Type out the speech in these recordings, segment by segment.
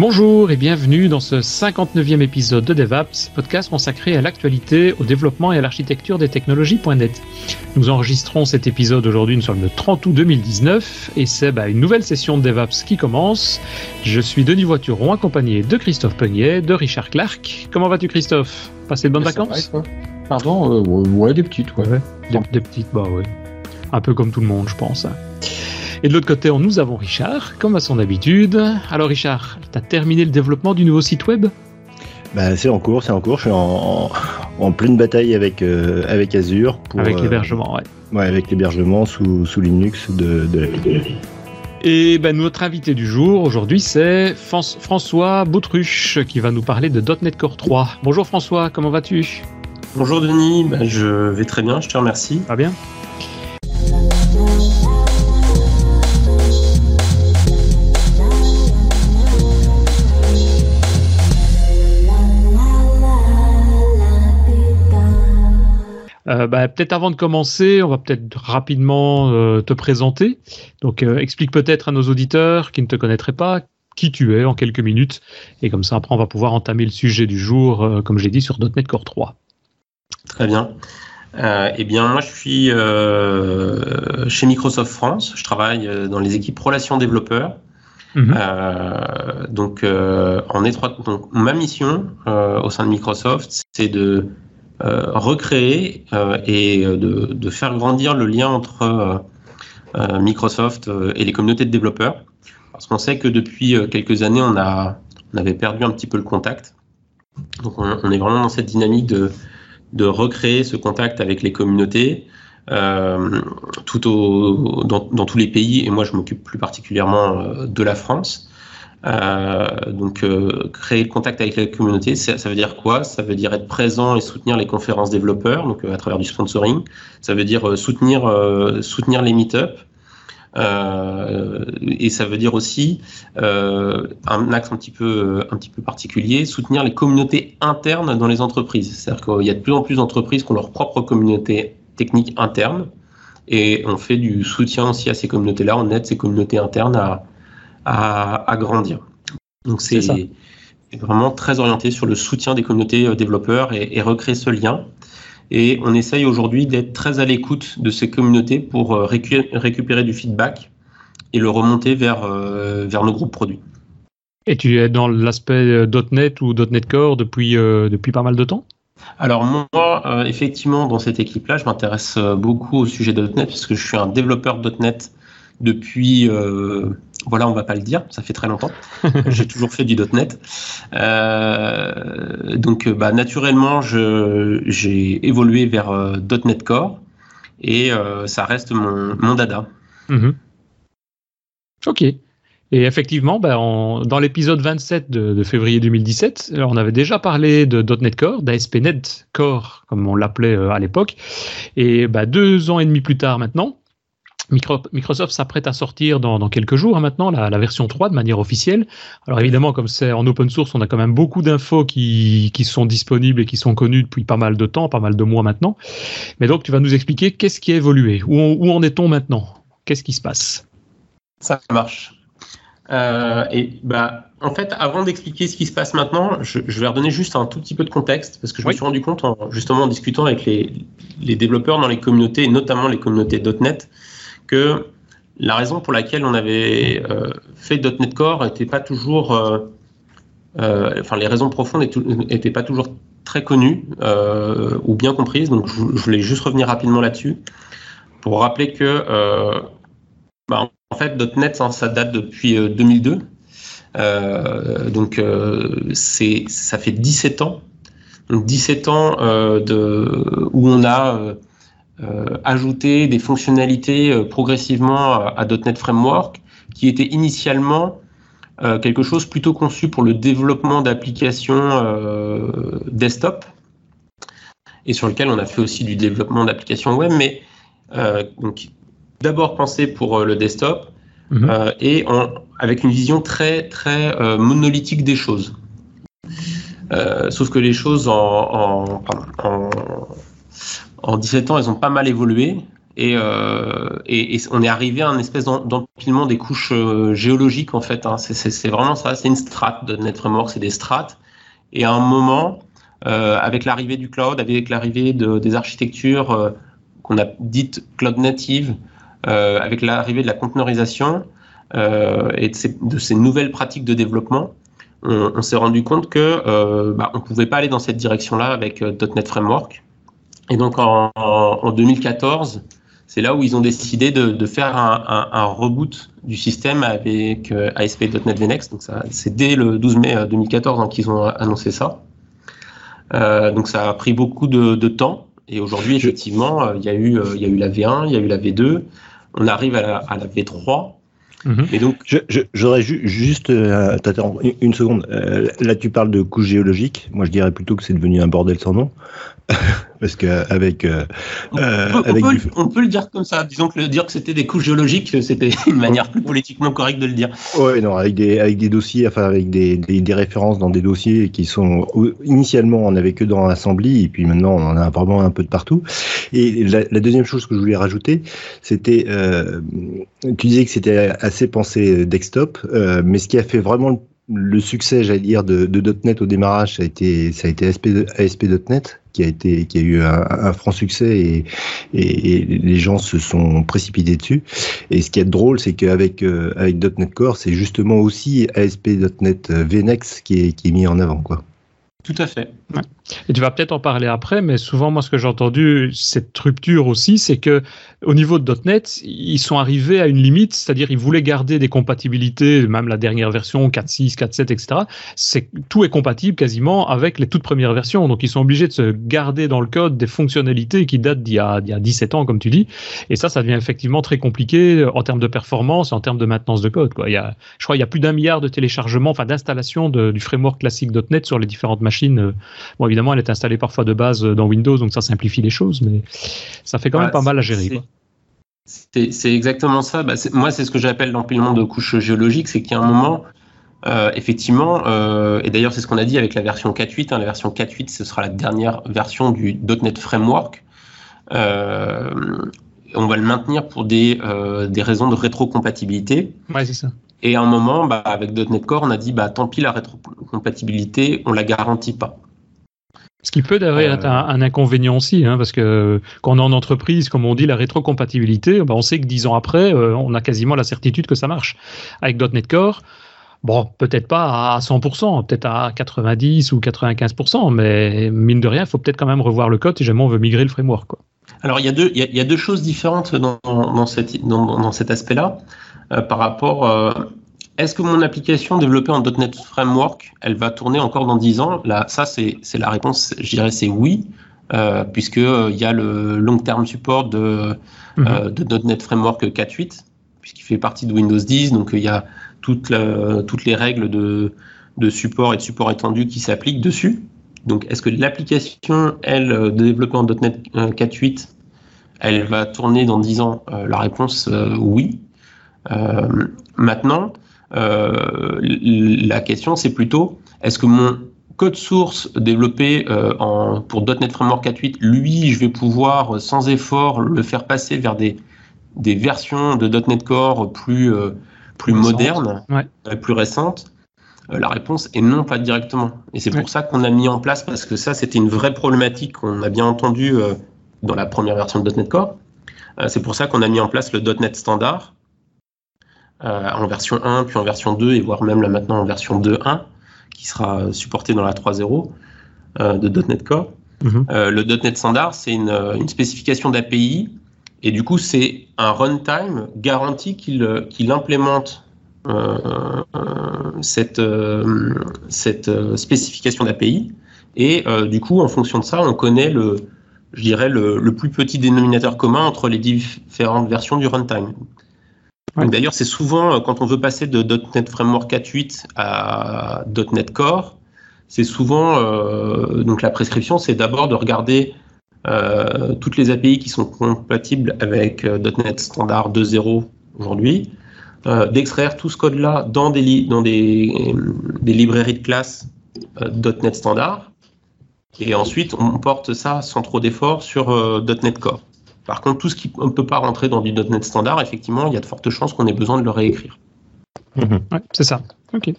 Bonjour et bienvenue dans ce 59e épisode de DevApps, podcast consacré à l'actualité, au développement et à l'architecture des technologies.net. Nous enregistrons cet épisode aujourd'hui, nous sommes le 30 août 2019 et c'est bah, une nouvelle session de DevApps qui commence. Je suis Denis Voituron accompagné de Christophe Peugnet, de Richard Clark. Comment vas-tu Christophe? Passé de bonnes vacances? Pardon euh, ouais, des petites, ouais. Des, des, petites, bah ouais. Un peu comme tout le monde, je pense. Et de l'autre côté, nous avons Richard, comme à son habitude. Alors Richard, tu as terminé le développement du nouveau site web? Bah, c'est en cours, c'est en cours. Je suis en, en, pleine bataille avec, euh, avec Azure. Pour, avec euh, l'hébergement, ouais. Ouais, avec l'hébergement sous, sous Linux de, de l'application. Et ben, notre invité du jour aujourd'hui, c'est François Boutruche qui va nous parler de .NET Core 3. Bonjour François, comment vas-tu? Bonjour Denis, ben, je vais très bien, je te remercie. Pas bien? Euh, bah, peut-être avant de commencer, on va peut-être rapidement euh, te présenter. Donc, euh, explique peut-être à nos auditeurs qui ne te connaîtraient pas qui tu es en quelques minutes. Et comme ça, après, on va pouvoir entamer le sujet du jour, comme j'ai dit, sur .NET Core 3. Très bien. eh bien, moi, je suis chez Microsoft France. Je travaille dans les équipes relations développeurs. Mhm. donc, en étroite, donc, ma mission au sein de Microsoft, c'est de recréer euh, et euh, de, de, faire grandir le lien entre Microsoft et les communautés de développeurs. Parce qu'on sait que depuis quelques années, on, a, on avait perdu un petit peu le contact. Donc on, on est vraiment dans cette dynamique de, de recréer ce contact avec les communautés, euh, tout au, dans, dans, tous les pays, et moi je m'occupe plus particulièrement de la France. Euh, donc, euh, créer le contact avec la communauté, ça, veut dire quoi? Ça veut dire être présent et soutenir les conférences développeurs, donc euh, à travers du sponsoring. Ça veut dire soutenir, soutenir les meet-up. et ça veut dire aussi un axe un petit peu un petit peu particulier, soutenir les communautés internes dans les entreprises. C'est-à-dire qu'il y a de plus en plus d'entreprises qui ont leur propre communauté technique interne, et on fait du soutien aussi à ces communautés-là. On aide ces communautés internes à, à, grandir. Donc c'est vraiment très orienté sur le soutien des communautés euh, développeurs et, recréer ce lien. Et on essaye aujourd'hui d'être très à l'écoute de ces communautés pour euh, récupérer du feedback et le remonter vers, euh, vers nos groupes produits. Et tu es dans l'aspect .NET ou .NET Core depuis, depuis pas mal de temps? Alors moi, effectivement, dans cette équipe-là, je m'intéresse beaucoup au sujet de .NET parce que je suis un développeur .NET depuis, voilà, on va pas le dire, ça fait très longtemps. J'ai toujours fait du .NET. Euh, donc, bah, naturellement, j'ai évolué vers euh, .NET Core et ça reste mon, mon dada. Mhm. Ok. Et effectivement, bah, dans l'épisode 27 de, février 2017, on avait déjà parlé de .NET Core, d'ASP.NET Core, comme on l'appelait à l'époque. Et bah, deux ans et demi plus tard maintenant, Microsoft s'apprête à sortir dans, quelques jours hein, maintenant la, version 3 de manière officielle. Alors évidemment, comme c'est en open source, on a quand même beaucoup d'infos qui, sont disponibles et qui sont connues depuis pas mal de temps, pas mal de mois maintenant. Mais donc tu vas nous expliquer qu'est-ce qui a évolué, où, où en est-on maintenant, qu'est-ce qui se passe? Ça marche. Euh, et bah, en fait, avant d'expliquer ce qui se passe maintenant, je, vais redonner juste un tout petit peu de contexte parce que je me suis rendu compte, en, justement en discutant avec les, les développeurs dans les communautés, notamment les communautés .NET, que la raison pour laquelle on avait euh, fait .NET Core n'était pas toujours, euh, euh, enfin les raisons profondes n'étaient pas toujours très connues ou bien comprises. Donc je, voulais juste revenir rapidement là-dessus pour rappeler que bah, en fait .NET ça, date depuis 2002. donc ça fait 17 ans. Donc 17 ans de, où on a ajouter des fonctionnalités euh, progressivement à, .NET Framework, qui était initialement euh, quelque chose plutôt conçu pour le développement d'applications desktop et sur lequel on a fait aussi du développement d'applications web, mais donc d'abord pensé pour le desktop mhm. et avec une vision très très monolithique des choses. sauf que les choses en, en, en en 17 ans, elles ont pas mal évolué. Et, et, on est arrivé à un espèce d'empilement des couches géologiques en fait. Hein. C'est vraiment ça, c'est une strate de Net Framework, c'est des strates. Et à un moment, avec l'arrivée du cloud, avec l'arrivée de, des architectures qu'on a dites cloud native, avec l'arrivée de la conteneurisation, euh, et de ces, de ces, nouvelles pratiques de développement, on, on s'est rendu compte que euh, bah, on pouvait pas aller dans cette direction-là avec euh, .NET Framework. Et donc en, en 2014, c'est là où ils ont décidé de, de faire un, un, un, reboot du système avec euh, ASP.NET VNext. Donc ça, c'est dès le 12 mai 2014 hein, qu'ils ont annoncé ça. Euh, donc ça a pris beaucoup de, de temps. Et aujourd'hui, effectivement, il y a eu, il y a eu la V1, il y a eu la V2. On arrive à la, à la V3. Mhm. Et donc, j'aurais juste euh, une seconde. Euh, là, tu parles de couche géologique. Moi, je dirais plutôt que c'est devenu un bordel sans nom. Parce qu'avec. Euh, euh, on, avec peut, on, peut, le dire comme ça. Disons que le dire que c'était des couches géologiques, c'était une manière plus politiquement correcte de le dire. Oui, non, avec des, avec des dossiers, enfin, avec des, des, des, références dans des dossiers qui sont. Initialement, on n'avait que dans l'assembly, et puis maintenant, on en a vraiment un peu de partout. Et la, la deuxième chose que je voulais rajouter, c'était. Euh, tu disais que c'était assez pensé desktop, euh, mais ce qui a fait vraiment le le succès, j'allais dire, de, de, .NET au démarrage, ça a été, ça a été ASP.NET, qui a été, qui a eu un, franc succès et, et, les gens se sont précipités dessus. Et ce qui est drôle, c'est qu'avec euh, avec .NET Core, c'est justement aussi ASP.NET VNext qui est, qui est mis en avant, quoi. Tout à fait. Et tu vas peut-être en parler après, mais souvent, moi, ce que j'ai entendu, cette rupture aussi, c'est que au niveau de .NET, ils sont arrivés à une limite, c'est-à-dire ils voulaient garder des compatibilités, même la dernière version 4.6, 4.7, etc. C'est tout est compatible quasiment avec les toutes premières versions, donc ils sont obligés de se garder dans le code des fonctionnalités qui datent d'il y a, y a 17 ans, comme tu dis. Et ça, ça devient effectivement très compliqué en termes de performance, en termes de maintenance de code. Quoi. Il y a, je crois, il y a plus d'un milliard de téléchargements, enfin d'installations du framework classique .NET sur les différentes machines. Bon, évidemment elle est installée parfois de base dans Windows, donc ça simplifie les choses, mais ça fait quand même pas mal à gérer. C'est exactement ça. Bah, moi, c'est ce que j'appelle l'empilement de couches géologiques, c'est qu'il y a un moment, euh, effectivement, euh, et d'ailleurs c'est ce qu'on a dit avec la version 4.8, hein, la version 4.8 ce sera la dernière version du .NET Framework. Euh, on va le maintenir pour des, des raisons de rétrocompatibilité. Ouais, c'est ça. Et à un moment, bah, avec .NET Core, on a dit bah, tant pis, la rétrocompatibilité, on la garantit pas. Ce qui peut d'ailleurs être un, inconvénient aussi, hein, parce que quand on est en entreprise, comme on dit, la rétrocompatibilité, ben on sait que dix ans après, euh, on a quasiment la certitude que ça marche. Avec .NET Core, bon, peut-être pas à 100%, peut-être à 90 ou 95%, mais mine de rien, il faut peut-être quand même revoir le code si jamais on veut migrer le framework. Quoi. Alors, il y, a deux, il, y a, deux choses différentes dans, dans, cette, dans, dans cet aspect-là euh, par rapport euh, est-ce que mon application développée en .NET Framework, elle va tourner encore dans 10 ans? Là, ça, c'est la réponse, je dirais, c'est oui, euh, puisqu'il euh, y a le long-term support de, mhm. euh, de .NET Framework 4.8, puisqu'il fait partie de Windows 10, donc il y a toutes les règles de, de support et de support étendu qui s'appliquent dessus. Donc, est-ce que l'application, elle, développée en .NET 4.8, elle va tourner dans 10 ans? La réponse, oui. maintenant, euh, la question, c'est plutôt, est-ce que mon code source développé euh, en, pour .NET Framework 4.8, lui, je vais pouvoir sans effort le faire passer vers des, des versions de .NET Core plus, euh, plus modernes, plus récentes? La réponse est non, pas directement. Et c'est pour ça qu'on a mis en place, parce que ça, c'était une vraie problématique qu'on a bien entendu dans la première version de .NET Core. c'est pour ça qu'on a mis en place le .NET standard, euh, en version 1, puis en version 2, et voire même là maintenant en version 2.1, qui sera supporté dans la 3.0 euh, de .NET Core. Mhm. Euh, le .NET Standard, c'est une, une, spécification d'API, et du coup, c'est un runtime garanti qu'il implémente cette, cette spécification d'API. Et du coup, en fonction de ça, on connaît le, je dirais, le, le, plus petit dénominateur commun entre les différentes versions du runtime. D'ailleurs, c'est souvent euh, quand on veut passer de .NET Framework 4.8 à .NET Core, c'est souvent euh, donc la prescription, c'est d'abord de regarder euh, toutes les API qui sont compatibles avec .NET Standard 2.0 aujourd'hui, d'extraire tout ce code-là dans des des, des, librairies de classe .NET Standard, et ensuite on porte ça sans trop d'efforts sur .NET Core. Par contre, tout ce qui ne peut pas rentrer dans du .NET standard, effectivement, il y a de fortes chances qu'on ait besoin de le réécrire. Mhm. c'est ça. Ok.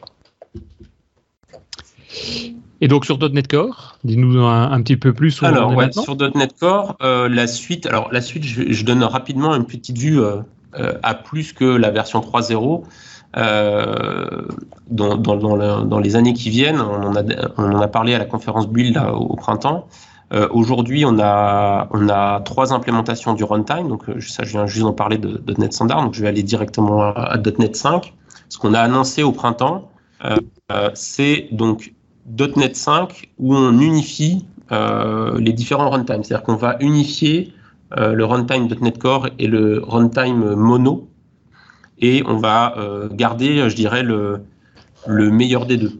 Et donc sur .NET Core, dis-nous un, petit peu plus. alors sur .NET Core, euh, la suite. Alors la suite, je, donne rapidement une petite vue euh, euh, à plus que la version 3.0. Dans, dans, les années qui viennent, on en a, on en a parlé à la conférence Build au printemps. Aujourd'hui, on a, on a trois implémentations du runtime. Donc, ça, je viens juste d'en parler de, .NET Standard. Donc, je vais aller directement à, .NET 5. Ce qu'on a annoncé au printemps, c'est donc .NET 5 où on unifie euh, les différents runtimes. C'est-à-dire qu'on va unifier euh, le runtime .NET Core et le runtime mono et on va euh, garder, je dirais, le, meilleur des deux.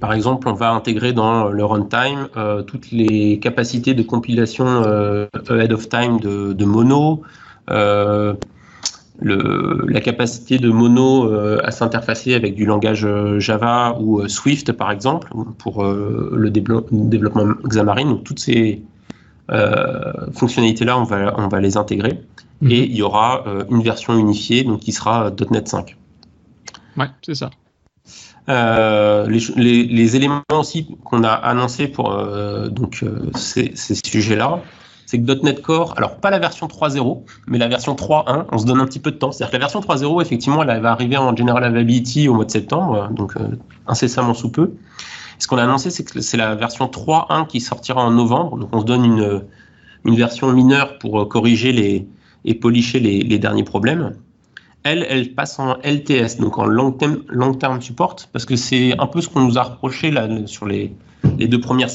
Par exemple, on va intégrer dans le runtime toutes les capacités de compilation ahead of time de, de mono, la capacité de Mono euh, à s'interfacer avec du langage euh, Java ou euh, Swift, par exemple, pour le développement Xamarin. Donc, toutes ces fonctionnalités-là, on va, on va les intégrer. Mhm. Et il y aura une version unifiée donc, qui sera .NET 5. Ouais, c'est ça. Les, éléments aussi qu'on a annoncés pour donc, ces, ces sujets-là, c'est que .NET Core, alors pas la version 3.0, mais la version 3.1, on se donne un petit peu de temps. C'est-à-dire que la version 3.0, effectivement, elle va arriver en General Availability au mois de septembre, donc euh, incessamment sous peu. Ce qu'on a annoncé, c'est que c'est la version 3.1 qui sortira en novembre, donc on se donne une, une version mineure pour euh, corriger les, et policher les, les derniers problèmes. Elle, elle passe en LTS, donc en long term, long term support, parce que c'est un peu ce qu'on nous a reproché là, sur les, les deux premières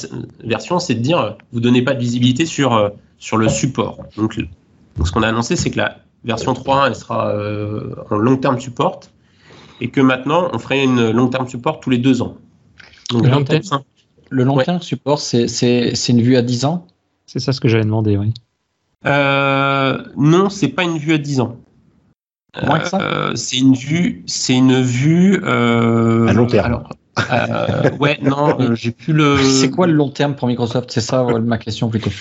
versions, c'est de dire vous donnez pas de visibilité sur, euh, sur le support. Donc, ce qu'on a annoncé, c'est que la version 3.1 elle sera euh, en long terme support et que maintenant on ferait une long terme support tous les deux ans. le, long terme, le long support, c'est une vue à 10 ans? C'est ça ce que j'avais demandé, oui. Euh, non, c'est pas une vue à 10 ans. Euh, c'est une vue, c'est une vue à long terme. Euh, ouais, non, euh, j'ai plus le. C'est quoi le long terme pour Microsoft? C'est ça ma question plutôt.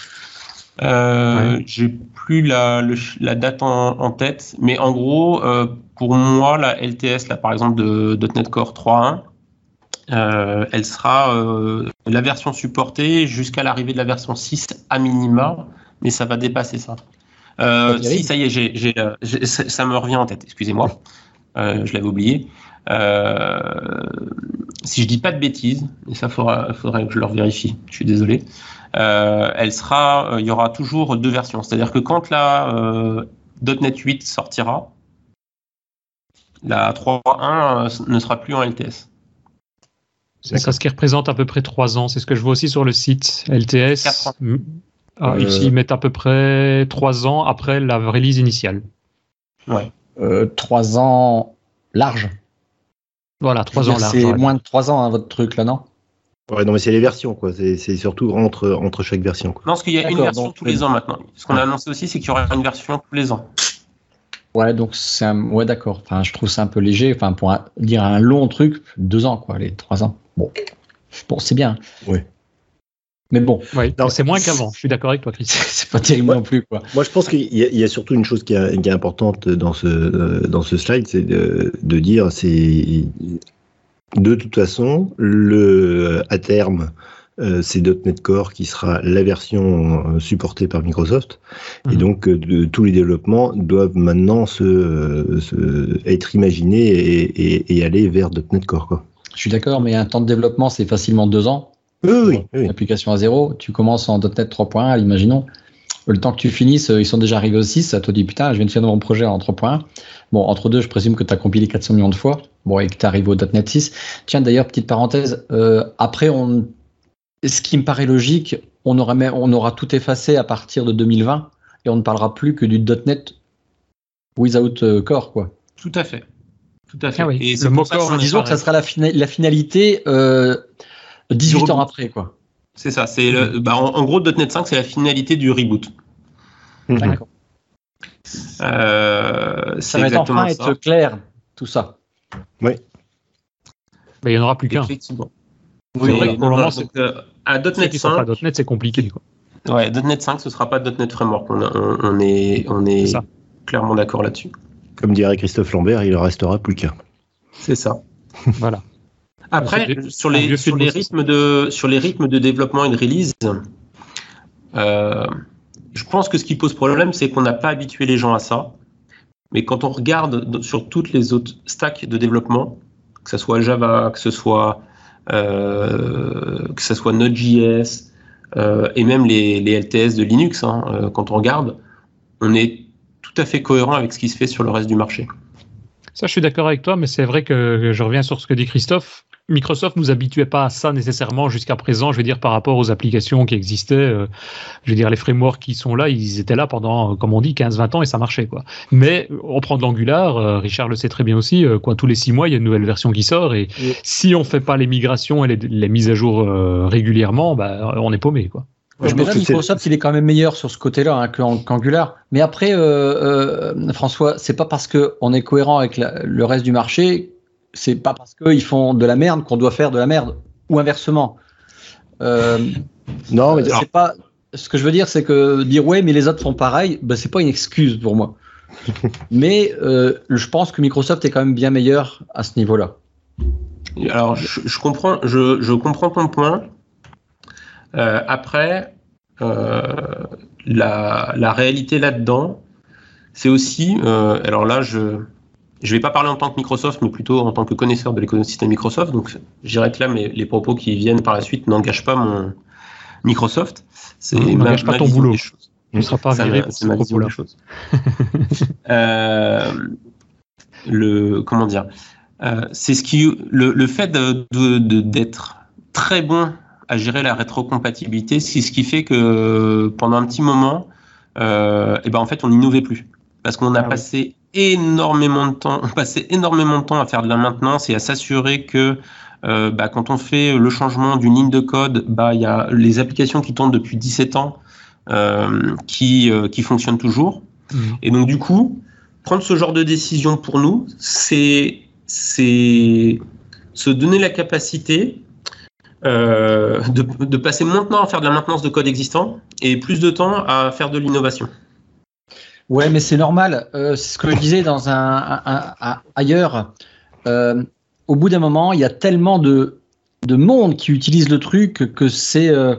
Euh, J'ai plus la, la date en, tête, mais en gros, euh, pour moi, la LTS, là, par exemple, de, .NET Core 3.1, elle sera la version supportée jusqu'à l'arrivée de la version 6 à minima, mais ça va dépasser ça. Si, ça y est, j'ai, ça me revient en tête, excusez-moi, je l'avais oublié. Euh, si je dis pas de bêtises, et ça faudra, faudrait que je leur vérifie, je suis désolé, euh, elle sera, euh, il y aura toujours deux versions. C'est-à-dire que quand la .NET 8 sortira, la 3.1 ne sera plus en LTS. C'est ça ce qui représente à peu près trois ans. C'est ce que je vois aussi sur le site LTS. Ans. Ah, ils mettent à peu près trois ans après la release initiale. Ouais. trois ans large. Voilà, trois ans là. C'est moins de trois ans, hein, votre truc là, non? Ouais, non, mais c'est les versions, quoi. C'est surtout entre, entre chaque version. Quoi. Non, parce qu'il y a une version tous les ans maintenant. Ce qu'on a annoncé aussi, c'est qu'il y aura une version tous les ans. Ouais, donc c'est un... ouais, d'accord. Enfin, je trouve ça un peu léger. Enfin, pour dire un long truc, deux ans, quoi, les trois ans. Bon, bon, c'est bien. Ouais. Mais bon, c'est moins qu'avant. Je suis d'accord avec toi, Chris. c'est pas terrible non plus, quoi. Moi, je pense qu'il y, a surtout une chose qui est, importante dans ce euh, dans ce slide, c'est de, dire, c'est de toute façon le à terme. Euh, c'est .NET Core qui sera la version euh, supportée par Microsoft. Et mhm. donc, tous les développements doivent maintenant se, être imaginés et, et, aller vers .NET Core. Quoi. Je suis d'accord, mais un temps de développement, c'est facilement deux ans. Oui, oui, Application à zéro, tu commences en .NET 3.1, imaginons. Le temps que tu finisses, ils sont déjà arrivés au 6, à toi dis putain, je viens de faire mon projet en 3.1. Bon, entre deux, je présume que tu as compilé 400 millions de fois, bon, et que tu arrives au .NET 6. Tiens, d'ailleurs, petite parenthèse, euh, après, on, ce qui me paraît logique, on aura, on aura tout effacé à partir de 2020 et on ne parlera plus que du .NET without euh, core, quoi. Tout à fait. Tout à fait. Ah et le mot core, disons que ça sera la, la finalité euh, 18 ans après, quoi. C'est ça. C'est le, bah, en, gros, .NET 5, c'est la finalité du reboot. Mhm. D'accord. Euh, ça va être enfin être clair, tout ça. Oui. il n'y en aura plus qu'un. Effectivement. Oui, vrai pour le moment, c'est à .NET 5. .NET, c'est compliqué. Quoi. Ouais, .NET 5, ce sera pas .NET Framework. On, est, on est, clairement d'accord là-dessus. Comme dirait Christophe Lambert, il en restera plus qu'un. C'est ça. voilà. Après, sur les, sur, les rythmes de, sur les rythmes de développement et de release, euh, je pense que ce qui pose problème, c'est qu'on n'a pas habitué les gens à ça. Mais quand on regarde sur toutes les autres stacks de développement, que ce soit Java, que ce soit, euh, que ce soit Node.js, euh, et même les, les, LTS de Linux, hein, quand on regarde, on est tout à fait cohérent avec ce qui se fait sur le reste du marché. Ça, je suis d'accord avec toi, mais c'est vrai que je reviens sur ce que dit Christophe. Microsoft nous habituait pas à ça nécessairement jusqu'à présent, je veux dire, par rapport aux applications qui existaient. Euh, je veux dire, les frameworks qui sont là, ils étaient là pendant, comme on dit, 15-20 ans et ça marchait, quoi. Mais on prend de l'Angular, euh, Richard le sait très bien aussi, euh, quoi, tous les six mois, il y a une nouvelle version qui sort et si on fait pas les migrations et les, mises à jour régulièrement, bah, on est paumé, quoi. Je pense que Microsoft, il est quand même meilleur sur ce côté-là hein, qu'Angular. Mais après, François, c'est pas parce qu'on est cohérent avec le reste du marché c'est pas parce qu'ils font de la merde qu'on doit faire de la merde, ou inversement. Euh, non, mais c'est pas. Ce que je veux dire, c'est que dire ouais, mais les autres font pareil, ben, c'est pas une excuse pour moi. mais euh, je pense que Microsoft est quand même bien meilleur à ce niveau-là. Alors, je, comprends, je, comprends ton point. Euh, après, la, la, réalité là-dedans, c'est aussi, alors là, je, je ne vais pas parler en tant que Microsoft, mais plutôt en tant que connaisseur de l'écosystème Microsoft. Donc, je dirais que là, mais les propos qui viennent par la suite n'engagent pas mon Microsoft. C'est n'engage pas ton boulot. Tu ne seras pas viré pour ce propos-là. euh, le comment dire euh, C'est ce qui le, le fait d'être de, de, très bon à gérer la rétrocompatibilité, c'est ce qui fait que pendant un petit moment, euh, et ben en fait, on n'innovait plus parce qu'on a ah passé énormément de temps, on passait énormément de temps à faire de la maintenance et à s'assurer que euh, bah, quand on fait le changement d'une ligne de code, bah, il y a les applications qui tournent depuis 17 ans euh, qui, euh, qui fonctionnent toujours. Mmh. Et donc, du coup, prendre ce genre de décision pour nous, c'est se donner la capacité de, de passer moins de temps à faire de la maintenance de code existant et plus de temps à faire de l'innovation. Ouais, mais c'est normal. Euh, c'est ce que je disais dans un, ailleurs. Euh, au bout d'un moment, il y a tellement de, de monde qui utilise le truc que c'est euh,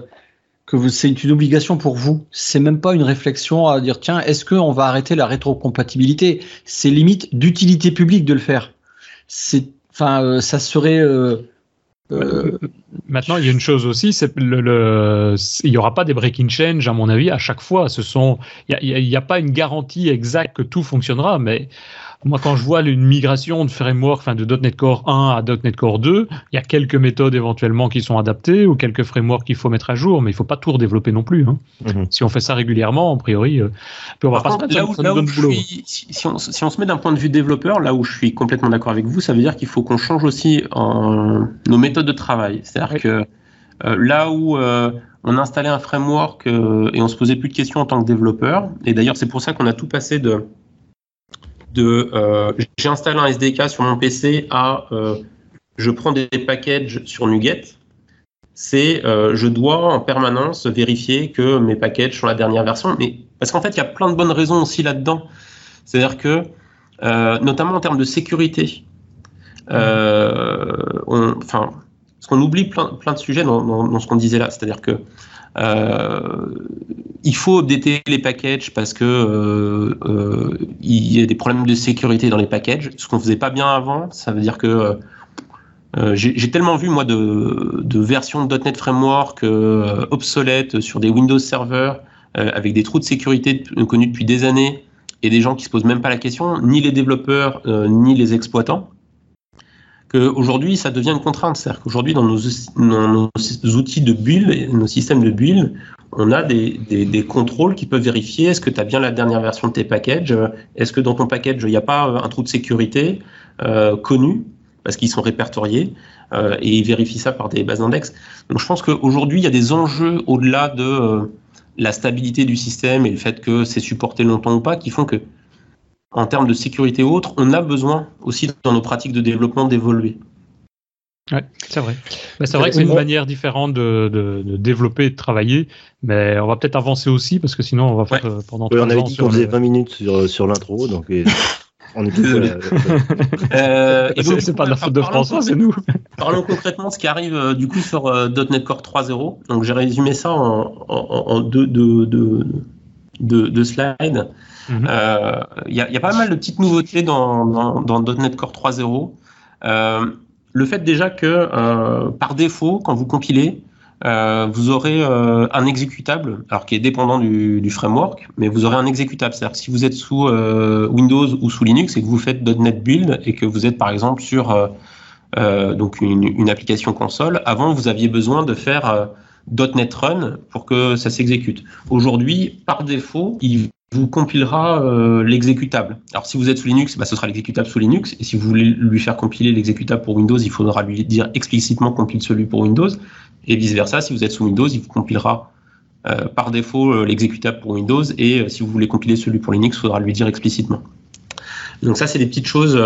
une obligation pour vous. C'est même pas une réflexion à dire tiens, est-ce qu'on va arrêter la rétrocompatibilité? C'est limite d'utilité publique de le faire. Ça serait euh, Maintenant, il y a une chose aussi, c'est le, le, il n'y aura pas des breaking change à mon avis à chaque fois. Ce sont, il n'y a, a, pas une garantie exacte que tout fonctionnera, mais moi, quand je vois une migration de framework, enfin de .NET Core 1 à .NET Core 2, il y a quelques méthodes éventuellement qui sont adaptées ou quelques frameworks qu'il faut mettre à jour, mais il ne faut pas tout redévelopper non plus. Hein. Mhm. Si on fait ça régulièrement, a priori, euh, on va pas se mettre là où, là boulot. si, on, si, on, se met d'un point de vue développeur, là où je suis complètement d'accord avec vous, ça veut dire qu'il faut qu'on change aussi en, nos méthodes de travail. C'est-à-dire que euh, là où euh, on installait un framework et on se posait plus de questions en tant que développeur, et d'ailleurs c'est pour ça qu'on a tout passé de de euh, j'ai installé un SDK sur mon PC à euh, je prends des packages sur NuGet, c'est euh, je dois en permanence vérifier que mes packages sont la dernière version. Mais parce qu'en fait, il y a plein de bonnes raisons aussi là-dedans. C'est-à-dire que, notamment en termes de sécurité, on, enfin, parce qu'on oublie plein, plein de sujets dans, dans ce qu'on disait là. C'est-à-dire que euh, il faut updater les packages parce que euh, euh, il y a des problèmes de sécurité dans les packages, ce qu'on faisait pas bien avant. Ça veut dire que j'ai tellement vu moi de, versions de .NET Framework obsolètes sur des Windows Server avec des trous de sécurité connus depuis des années et des gens qui se posent même pas la question, ni les développeurs ni les exploitants qu'aujourd'hui, ça devient une contrainte. C'est-à-dire qu'aujourd'hui, dans nos, outils de build, nos systèmes de build, on a des, contrôles qui peuvent vérifier est-ce que tu as bien la dernière version de tes packages, est-ce que dans ton package, il n'y a pas un trou de sécurité euh, connu, parce qu'ils sont répertoriés, euh, et ils vérifient ça par des bases d'index. Donc je pense qu'aujourd'hui, il y a des enjeux au-delà de euh, la stabilité du système et le fait que c'est supporté longtemps ou pas, qui font que en termes de sécurité ou autre, on a besoin aussi dans nos pratiques de développement d'évoluer. Ouais, c'est vrai. Mais c'est vrai que c'est une manière différente de, de, de, développer et de travailler, mais on va peut-être avancer aussi parce que sinon on va faire euh, pendant oui, on avait dit qu'on faisait 20 minutes sur, sur l'intro, donc on est désolé. euh, c'est pas de la faute de François, c'est nous. Parlons concrètement de ce qui arrive euh, du coup sur euh, .NET Core 3.0. Donc j'ai résumé ça en, en, en deux, deux, deux, deux, slides. Il mm -hmm. y, a pas mal de petites nouveautés dans, .NET Core 3.0 le fait déjà que euh, par défaut, quand vous compilez, euh, vous aurez euh, un exécutable, alors qui est dépendant du, framework, mais vous aurez un exécutable. C'est-à-dire que si vous êtes sous euh, Windows ou sous Linux et que vous faites .NET Build et que vous êtes par exemple sur euh, euh, donc une, une, application console, avant vous aviez besoin de faire .NET Run pour que ça s'exécute. Aujourd'hui, par défaut, il vous compilera euh, l'exécutable. Alors si vous êtes sous Linux, bah, ce sera l'exécutable sous Linux. Et si vous voulez lui faire compiler l'exécutable pour Windows, il faudra lui dire explicitement compile celui pour Windows. Et vice versa, si vous êtes sous Windows, il vous compilera euh, par défaut euh, l'exécutable pour Windows. Et si vous voulez compiler celui pour Linux, il faudra lui dire explicitement. Donc ça, c'est des petites choses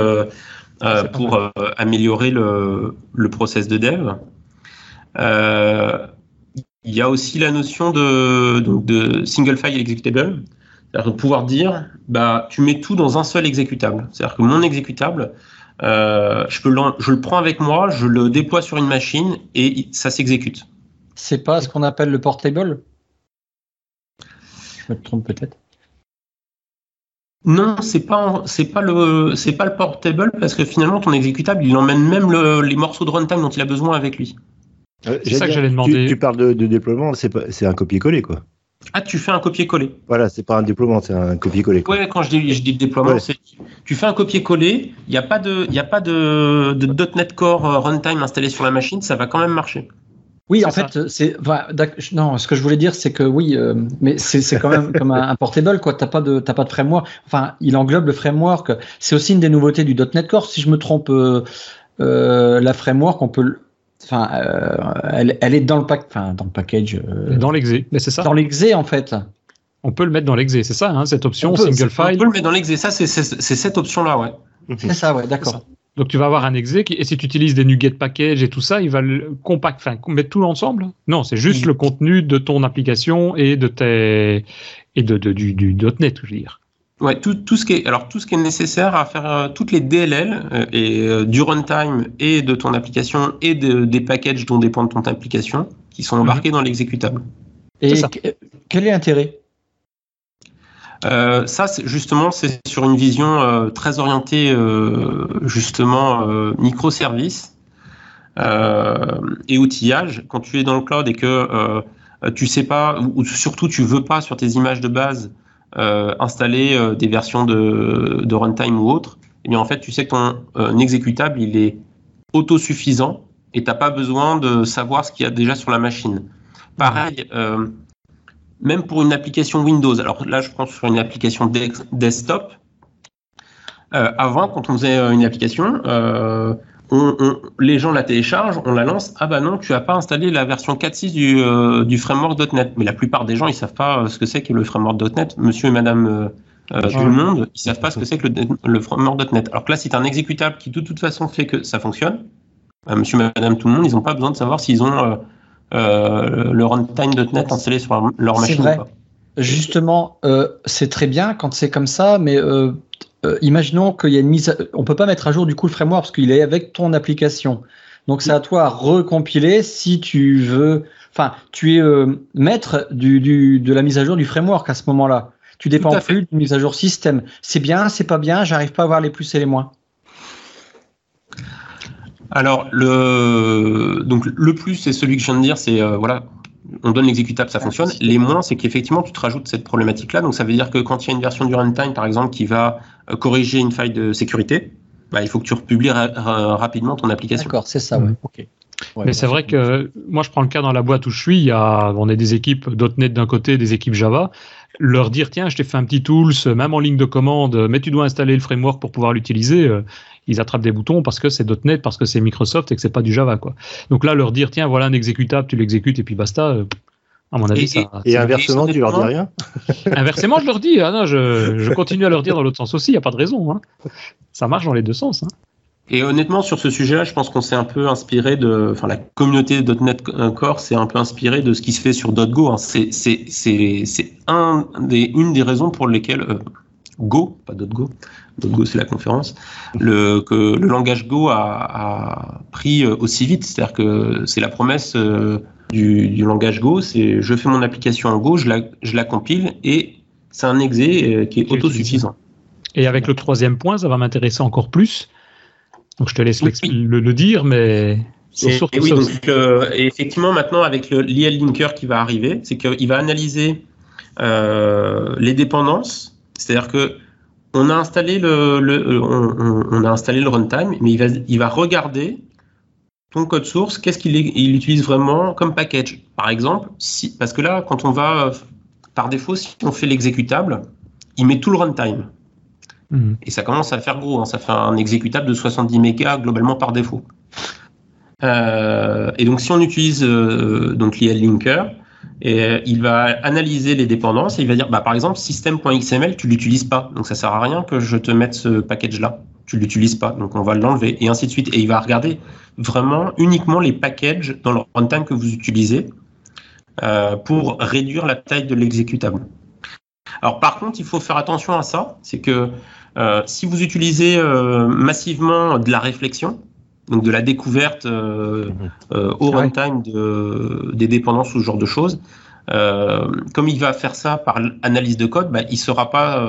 pour améliorer le, le, process de dev. il y a aussi la notion de, donc de single file executable. C'est-à-dire de pouvoir dire, bah, tu mets tout dans un seul exécutable. C'est-à-dire que mon exécutable, euh, je, peux le, je le prends avec moi, je le déploie sur une machine et ça s'exécute. C'est pas ce qu'on appelle le portable? Je me trompe peut-être. Non, c'est pas c'est pas le c'est pas le portable parce que finalement ton exécutable il emmène même le, les morceaux de runtime dont il a besoin avec lui. Euh, c'est ça que j'allais demander. Tu, tu parles de, de déploiement, c'est un copier-coller quoi. Ah, tu fais un copier-coller. Voilà, c'est pas un déploiement, c'est un copier-coller. Oui, quand je dis, je dis déploiement, ouais. c'est tu fais un copier-coller, il n'y a pas de, y a pas de, de .NET Core euh, runtime installé sur la machine, ça va quand même marcher. Oui, en fait, c'est enfin, non. Ce que je voulais dire, c'est que oui, euh, mais c'est quand même comme un, un, portable, quoi. T'as pas de t'as pas de framework. Enfin, il englobe le framework. C'est aussi une des nouveautés du .NET Core. Si je me trompe, euh, euh la framework, on peut Enfin, euh, elle, elle, est dans le pack, enfin dans le package. Euh, dans l'exé, mais c'est ça. Dans l'exé en fait. On peut le mettre dans l'exé, c'est ça, hein, cette option peut, single file. On peut le mettre dans l'exé, ça c'est cette option-là, ouais. C'est ça, ouais, d'accord. Donc tu vas avoir un exé qui, et si tu utilises des NuGet package et tout ça, il va le compact, enfin mettre tout ensemble. Non, c'est juste oui. le contenu de ton application et de tes et de, de du, du .NET, je veux dire. Ouais, tout, tout, ce qui est, alors tout ce qui est nécessaire à faire euh, toutes les DLL euh, et euh, du runtime et de ton application et de, des packages dont dépend ton application qui sont embarqués mmh. dans l'exécutable. Et quel est l'intérêt? Euh, ça, justement, c'est sur une vision euh, très orientée, euh, justement, microservices et outillage. Quand tu es dans le cloud et que tu sais pas, ou surtout tu veux pas sur tes images de base installer des versions de, de, runtime ou autre, eh bien en fait, tu sais que ton exécutable, il est autosuffisant et tu n'as pas besoin de savoir ce qu'il y a déjà sur la machine. Pareil, euh, même pour une application Windows, alors là je prends sur une application desktop, euh, avant quand on faisait une application, euh, on, on, les gens la téléchargent, on la lance, ah bah non, tu n'as pas installé la version 4.6 du, euh, du framework.NET. Mais la plupart des gens, ils savent pas ce que c'est que le framework.NET. Monsieur et madame euh, tout le monde, ils savent pas ce que c'est que le, le framework.NET. Alors que là, c'est un exécutable qui de toute façon fait que ça fonctionne. Euh, monsieur, madame, tout le monde, ils n'ont pas besoin de savoir s'ils ont euh, le runtime.NET installé sur leur machine. Vrai. Justement, euh, c'est très bien quand c'est comme ça, mais euh, imaginons qu'il y a une mise. À... On peut pas mettre à jour du coup le framework parce qu'il est avec ton application. Donc c'est à toi à recompiler si tu veux. Enfin, tu es maître du, du, de la mise à jour du framework à ce moment-là. Tu dépends plus d'une mise à jour système. C'est bien, c'est pas bien, j'arrive pas à voir les plus et les moins. Alors, le, donc, le plus, c'est celui que je viens de dire, c'est euh, voilà, on donne l'exécutable, ça fonctionne. Les moins, c'est qu'effectivement, tu te rajoutes cette problématique-là. Donc, ça veut dire que quand il y a une version du runtime, par exemple, qui va euh, corriger une faille de sécurité, bah, il faut que tu republies ra ra rapidement ton application. D'accord, c'est ça, ouais. Mmh. Ok. Ouais, Mais c'est vrai que moi, je prends le cas dans la boîte où je suis. Il y a, on a des équipes .NET d'un côté, des équipes Java. Leur dire, tiens, je t'ai fait un petit tools, même en ligne de commande, mais tu dois installer le framework pour pouvoir l'utiliser. Ils attrapent des boutons parce que c'est .NET, parce que c'est Microsoft et que c'est pas du Java, quoi. Donc là, leur dire, tiens, voilà un exécutable, tu l'exécutes et puis basta. À mon avis, et, ça. Et, inversement, tu leur dis rien Inversement, je leur dis. Ah non, je, je continue à leur dire dans l'autre sens aussi. Il n'y a pas de raison. Hein. Ça marche dans les deux sens. Hein. Et honnêtement, sur ce sujet-là, je pense qu'on s'est un peu inspiré de, enfin, la communauté .NET Core s'est un peu inspiré de ce qui se fait sur .go. Hein. C'est, c'est, c'est, c'est un des, une des raisons pour lesquelles euh, Go, pas .go, .go c'est la conférence, le, que le langage Go a, a pris euh, aussi vite. C'est-à-dire que c'est la promesse euh, du, du, langage Go, c'est je fais mon application en Go, je la, je la compile et c'est un exé qui est autosuffisant. Et avec le troisième point, ça va m'intéresser encore plus donc je te laisse le, le, dire, mais c'est surtout et oui, donc, euh, effectivement, maintenant, avec l'IL Linker qui va arriver, c'est qu'il va analyser euh, les dépendances. C'est-à-dire que on a installé le, le on, on, a installé le runtime, mais il va, il va regarder ton code source, qu'est-ce qu'il il utilise vraiment comme package. Par exemple, si, parce que là, quand on va, par défaut, si on fait l'exécutable, il met tout le runtime. Mhm. Et ça commence à faire gros, hein. ça fait un exécutable de 70 mégas globalement par défaut. Euh, et donc si on utilise euh, donc l'IL linker, et, euh, il va analyser les dépendances et il va dire bah, par exemple system.xml tu l'utilises pas. Donc ça sert à rien que je te mette ce package là tu l'utilises pas. Donc on va l'enlever et ainsi de suite. Et il va regarder vraiment uniquement les packages dans le runtime que vous utilisez euh, pour réduire la taille de l'exécutable. Alors par contre, il faut faire attention à ça, c'est que euh, si vous utilisez massivement de la réflexion, donc de la découverte euh, mhm. au runtime de, des dépendances ou ce genre de choses, comme il va faire ça par analyse de code, bah, il ne saura pas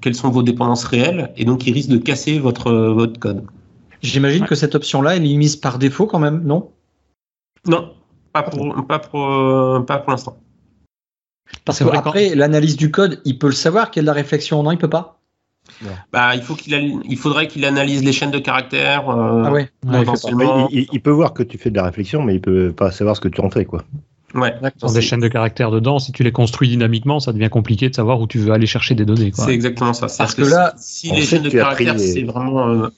quelles sont vos dépendances réelles et donc il risque de casser votre, votre code. J'imagine que cette option-là, elle est mise par défaut quand même, non? Non, pas pour, pas pour, pas pour l'instant. Parce qu'après, l'analyse du code, il peut le savoir qu'il y a de la réflexion, non Il peut pas? Bah, il, faut qu'il il faudrait qu'il analyse les chaînes de caractères. Euh, ah ouais. il, peut voir que tu fais de la réflexion, mais il peut pas savoir ce que tu en fais, quoi. Ouais. Dans des chaînes de caractères dedans, si tu les construis dynamiquement, ça devient compliqué de savoir où tu veux aller chercher des données. C'est exactement ça. Parce que, là, si les chaînes de caractères, c'est vraiment. Euh,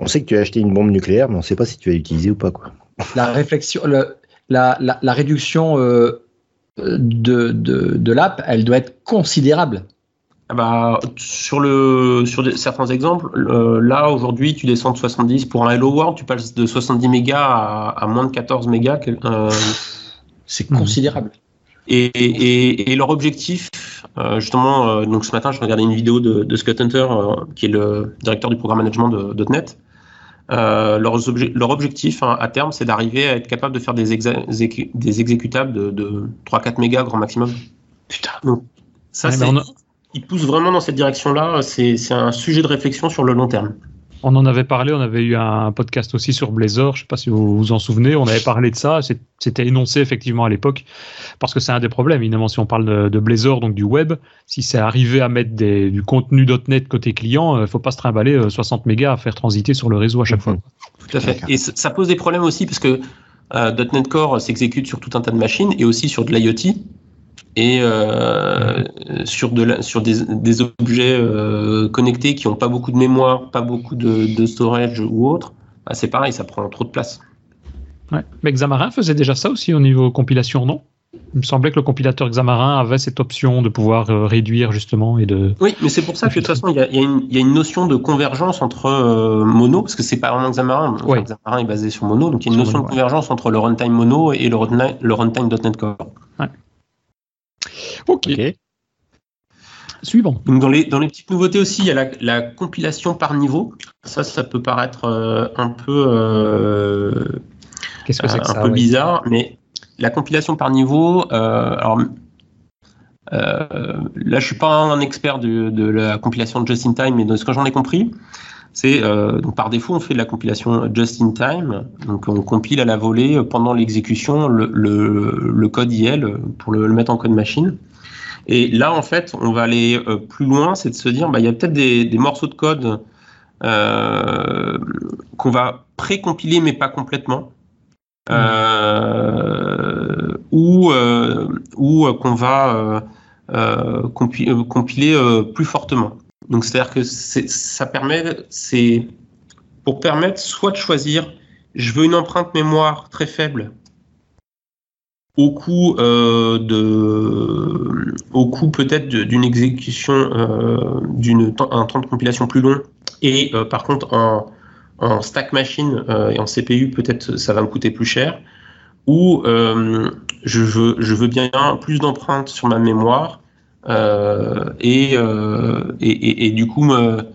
on sait que tu as acheté une bombe nucléaire, mais on ne sait pas si tu vas l'utiliser ou pas, quoi. La réflexion, le, la, la, la, réduction euh, de, de, de l'app, elle doit être considérable. Ah bah, sur le sur certains exemples, là aujourd'hui tu descends de 70 pour un Hello World, tu passes de 70 mégas à, moins de 14 mégas. Euh, c'est considérable. Et, et, et, leur objectif, euh, justement, euh, donc ce matin je regardais une vidéo de, de Scott Hunter, qui est le directeur du programme management de, .NET. leur, leur, objectif hein, à terme, c'est d'arriver à être capable de faire des, des exécutables de, de 3-4 mégas grand maximum. Putain. Donc, ça, c'est il pousse vraiment dans cette direction-là. C'est un sujet de réflexion sur le long terme. On en avait parlé, on avait eu un podcast aussi sur Blazor, je ne sais pas si vous vous en souvenez, on avait parlé de ça, c'était énoncé effectivement à l'époque, parce que c'est un des problèmes, évidemment, si on parle de, de Blazor, donc du web, si c'est arrivé à mettre des, du contenu .NET côté client, il euh, ne faut pas se trimballer 60 euh, mégas à faire transiter sur le réseau à chaque fois. Tout à fait. Et ça pose des problèmes aussi, parce que euh, .NET Core s'exécute sur tout un tas de machines et aussi sur de l'IoT et euh, sur, de sur des, des objets euh, connectés qui n'ont pas beaucoup de mémoire, pas beaucoup de, de storage ou autre, bah, c'est pareil, ça prend trop de place. Ouais. Mais Xamarin faisait déjà ça aussi au niveau compilation, non? Il me semblait que le compilateur Xamarin avait cette option de pouvoir euh, réduire justement et de. Oui, mais c'est pour ça que de toute façon, il y a, y, a y a, une notion de convergence entre euh, Mono, parce que c'est pas vraiment Xamarin. Ouais. Xamarin est basé sur Mono, donc il y a une notion de convergence entre le runtime Mono et le runtime, le runtime .NET Core. Ouais. Ok. Suivant. Donc dans les, dans les petites nouveautés aussi, il y a la, la compilation par niveau. Ça, ça peut paraître euh, un peu, euh, Qu'est-ce que c'est que un peu bizarre, mais la compilation par niveau, euh, alors, là, je suis pas un expert de, de la compilation de Just in Time, mais de ce que j'en ai compris, c'est euh, donc par défaut on fait de la compilation just in time, donc on compile à la volée pendant l'exécution le, le, le, code IL pour le, le, mettre en code machine. Et là en fait on va aller euh, plus loin, c'est de se dire bah, il y a peut-être des, des, morceaux de code euh, qu'on va pré-compiler mais pas complètement. Euh, ou euh, ou qu'on va compiler plus fortement. Donc c'est-à-dire que ça permet, c'est pour permettre soit de choisir, je veux une empreinte mémoire très faible au coût euh, de, au coût peut-être d'une exécution euh, d'une un temps de compilation plus long et euh, par contre en en stack machine et en CPU, peut-être ça va me coûter plus cher. Ou je, veux, je veux bien plus d'empreintes sur ma mémoire et, et, et, du coup me,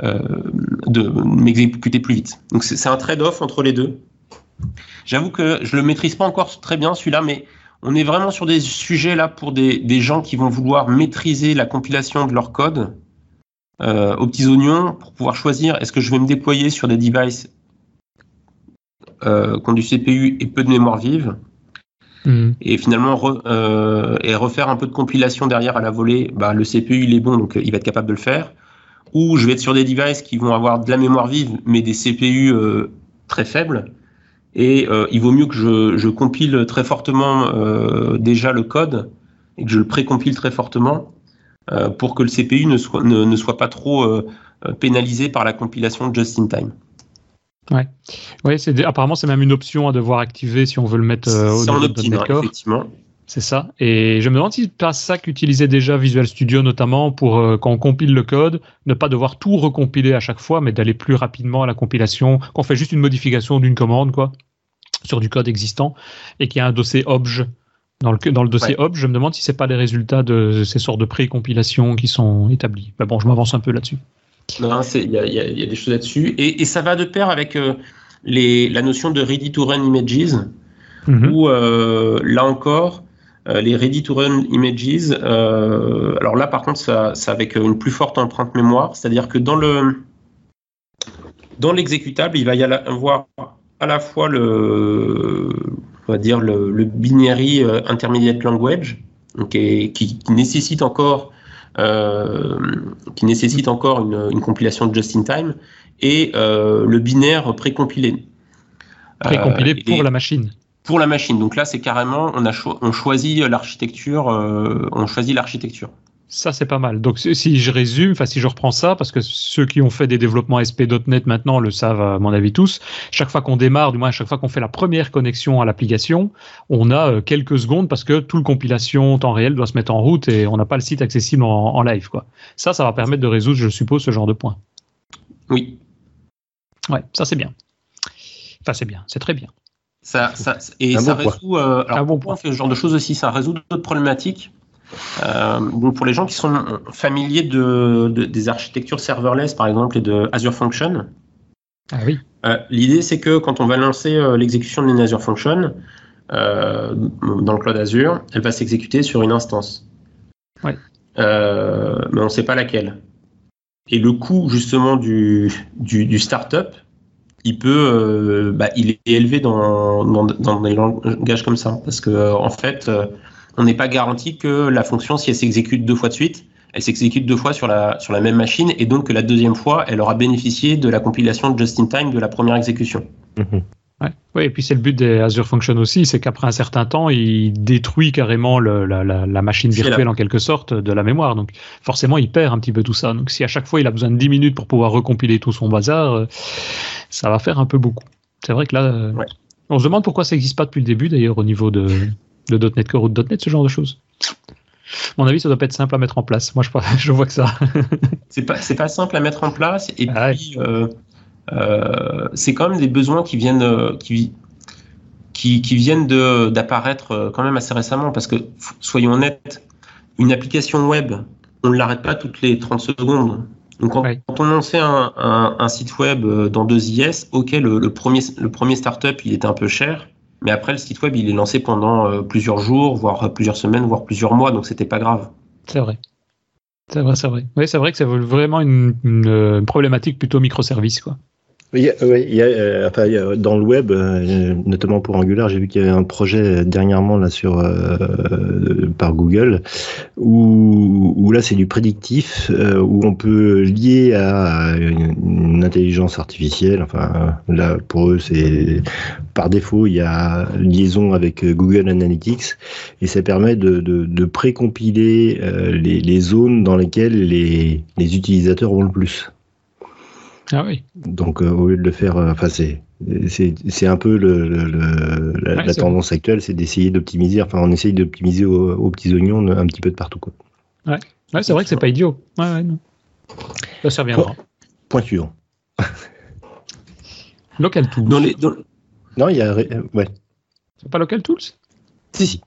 de m'exécuter plus vite. Donc c'est un trade-off entre les deux. J'avoue que je le maîtrise pas encore très bien celui-là, mais on est vraiment sur des sujets là pour des, gens qui vont vouloir maîtriser la compilation de leur code euh, aux petits oignons pour pouvoir choisir est-ce que je vais me déployer sur des devices euh, qui ont du CPU et peu de mémoire vive hmm. et finalement euh, et refaire un peu de compilation derrière à la volée. Bah, le CPU il est bon donc il va être capable de le faire. Ou je vais être sur des devices qui vont avoir de la mémoire vive mais des CPU très faibles et euh, il vaut mieux que je, je compile très fortement euh, déjà le code et que je le précompile très fortement euh, pour que le CPU ne soit, ne, ne soit pas trop euh, pénalisé par la compilation just in time. Ouais, ouais c'est apparemment c'est même une option à devoir activer si on veut le mettre au niveau de notre effectivement. C'est ça. Et je me demande si c'est pas ça qu'utilisait déjà Visual Studio notamment pour quand on compile le code, ne pas devoir tout recompiler à chaque fois, mais d'aller plus rapidement à la compilation, qu'on fait juste une modification d'une commande, quoi sur du code existant et qu'il y a un dossier obj. Dans le, dans le dossier obj, je me demande si c'est pas les résultats de ces sortes de pré-compilations qui sont établis. Mais bon, je m'avance un peu là-dessus. Il y, y, a des choses là-dessus. Et, et, ça va de pair avec euh, les, la notion de ready to run images, mm-hmm. où euh, là encore, euh, les ready to run images, alors là par contre, ça, ça avec une plus forte empreinte mémoire, c'est-à-dire que dans le dans l'exécutable, il va y avoir à la fois le, on va dire le, le binary intermediate language, qui, qui, nécessite encore, qui nécessite encore une, une, compilation de just in time, et euh, le binaire précompilé. Précompilé euh, pour la machine. Pour la machine. Donc là, c'est carrément, on a cho on choisit l'architecture, euh, on choisit l'architecture. Ça, c'est pas mal. Donc, si je résume, enfin, si je reprends ça, parce que ceux qui ont fait des développements SP.NET maintenant le savent, à mon avis, tous. Chaque fois qu'on démarre, du moins, chaque fois qu'on fait la première connexion à l'application, on a euh, quelques secondes parce que tout le compilation temps réel doit se mettre en route et on n'a pas le site accessible en, live, quoi. Ça, ça va permettre de résoudre, je suppose, ce genre de points. Oui. Ouais, ça, c'est bien. Enfin, c'est bien. C'est très bien. Ça, ça, et ça résout, euh, alors, un bon point. ce genre de choses aussi, ça résout d'autres problématiques? Euh, donc pour les gens qui sont familiers de, des architectures serverless, par exemple, et de Azure Function, ah oui. Euh, l'idée c'est que quand on va lancer euh, l'exécution d'une Azure Function dans le cloud Azure, elle va s'exécuter sur une instance. Ouais. mais on ne sait pas laquelle. Et le coût justement du, du, du startup, il peut, bah, il est élevé dans, dans, dans, des langages comme ça, parce que en fait, on n'est pas garanti que la fonction, si elle s'exécute deux fois de suite, elle s'exécute deux fois sur la, sur la même machine et donc que la deuxième fois, elle aura bénéficié de la compilation de just-in-time de la première exécution. Mhm. Ouais. Oui, et puis c'est le but des Azure Function aussi, c'est qu'après un certain temps, il détruit carrément le, la, la, la, machine virtuelle en quelque sorte de la mémoire. Donc forcément, il perd un petit peu tout ça. Donc si à chaque fois il a besoin de 10 minutes pour pouvoir recompiler tout son bazar, euh, ça va faire un peu beaucoup. C'est vrai que là, euh, ouais. on se demande pourquoi ça n'existe pas depuis le début d'ailleurs au niveau de, de .NET Core ou de .NET, ce genre de choses. À mon avis, ça doit pas être simple à mettre en place. Moi, je, je vois que ça. c'est pas, pas simple à mettre en place. Et ah puis, euh, euh, c'est quand même des besoins qui viennent, euh, qui, qui, qui viennent de, d'apparaître quand même assez récemment. Parce que, soyons honnêtes, une application web, on ne l'arrête pas toutes les 30 secondes. Donc, quand, ouais. on lançait un, un, un, site web dans 2IS, ok, le, le premier, le premier startup, il était un peu cher. Mais après, le site web, il est lancé pendant euh, plusieurs jours, voire plusieurs semaines, voire plusieurs mois, donc c'était pas grave. C'est vrai. C'est vrai, c'est vrai. Oui, c'est vrai que c'est vraiment une, une problématique plutôt microservice, quoi. Il ouais, il y a, euh, enfin, il y a, dans le web, euh, notamment pour Angular, j'ai vu qu'il y avait un projet dernièrement là sur euh, par Google où, où là c'est du prédictif euh, où on peut lier à une, une, intelligence artificielle. Enfin là pour eux c'est par défaut il y a liaison avec Google Analytics et ça permet de, de, de précompiler euh, les, les zones dans lesquelles les, les utilisateurs vont le plus. Ah oui. Donc euh, au lieu de le faire, euh, enfin c'est c'est un peu le, le, le la, ouais, la tendance actuelle, c'est d'essayer d'optimiser. Enfin, on essaye d'optimiser aux, aux, petits oignons un petit peu de partout. Quoi. Ouais, ouais c'est vrai que c'est pas idiot. Ouais, ouais, non. Ça, ça reviendra. Point, point suivant. Local Tools. Dans les, Non, il y a. Ouais. C'est pas Local Tools? Si, si.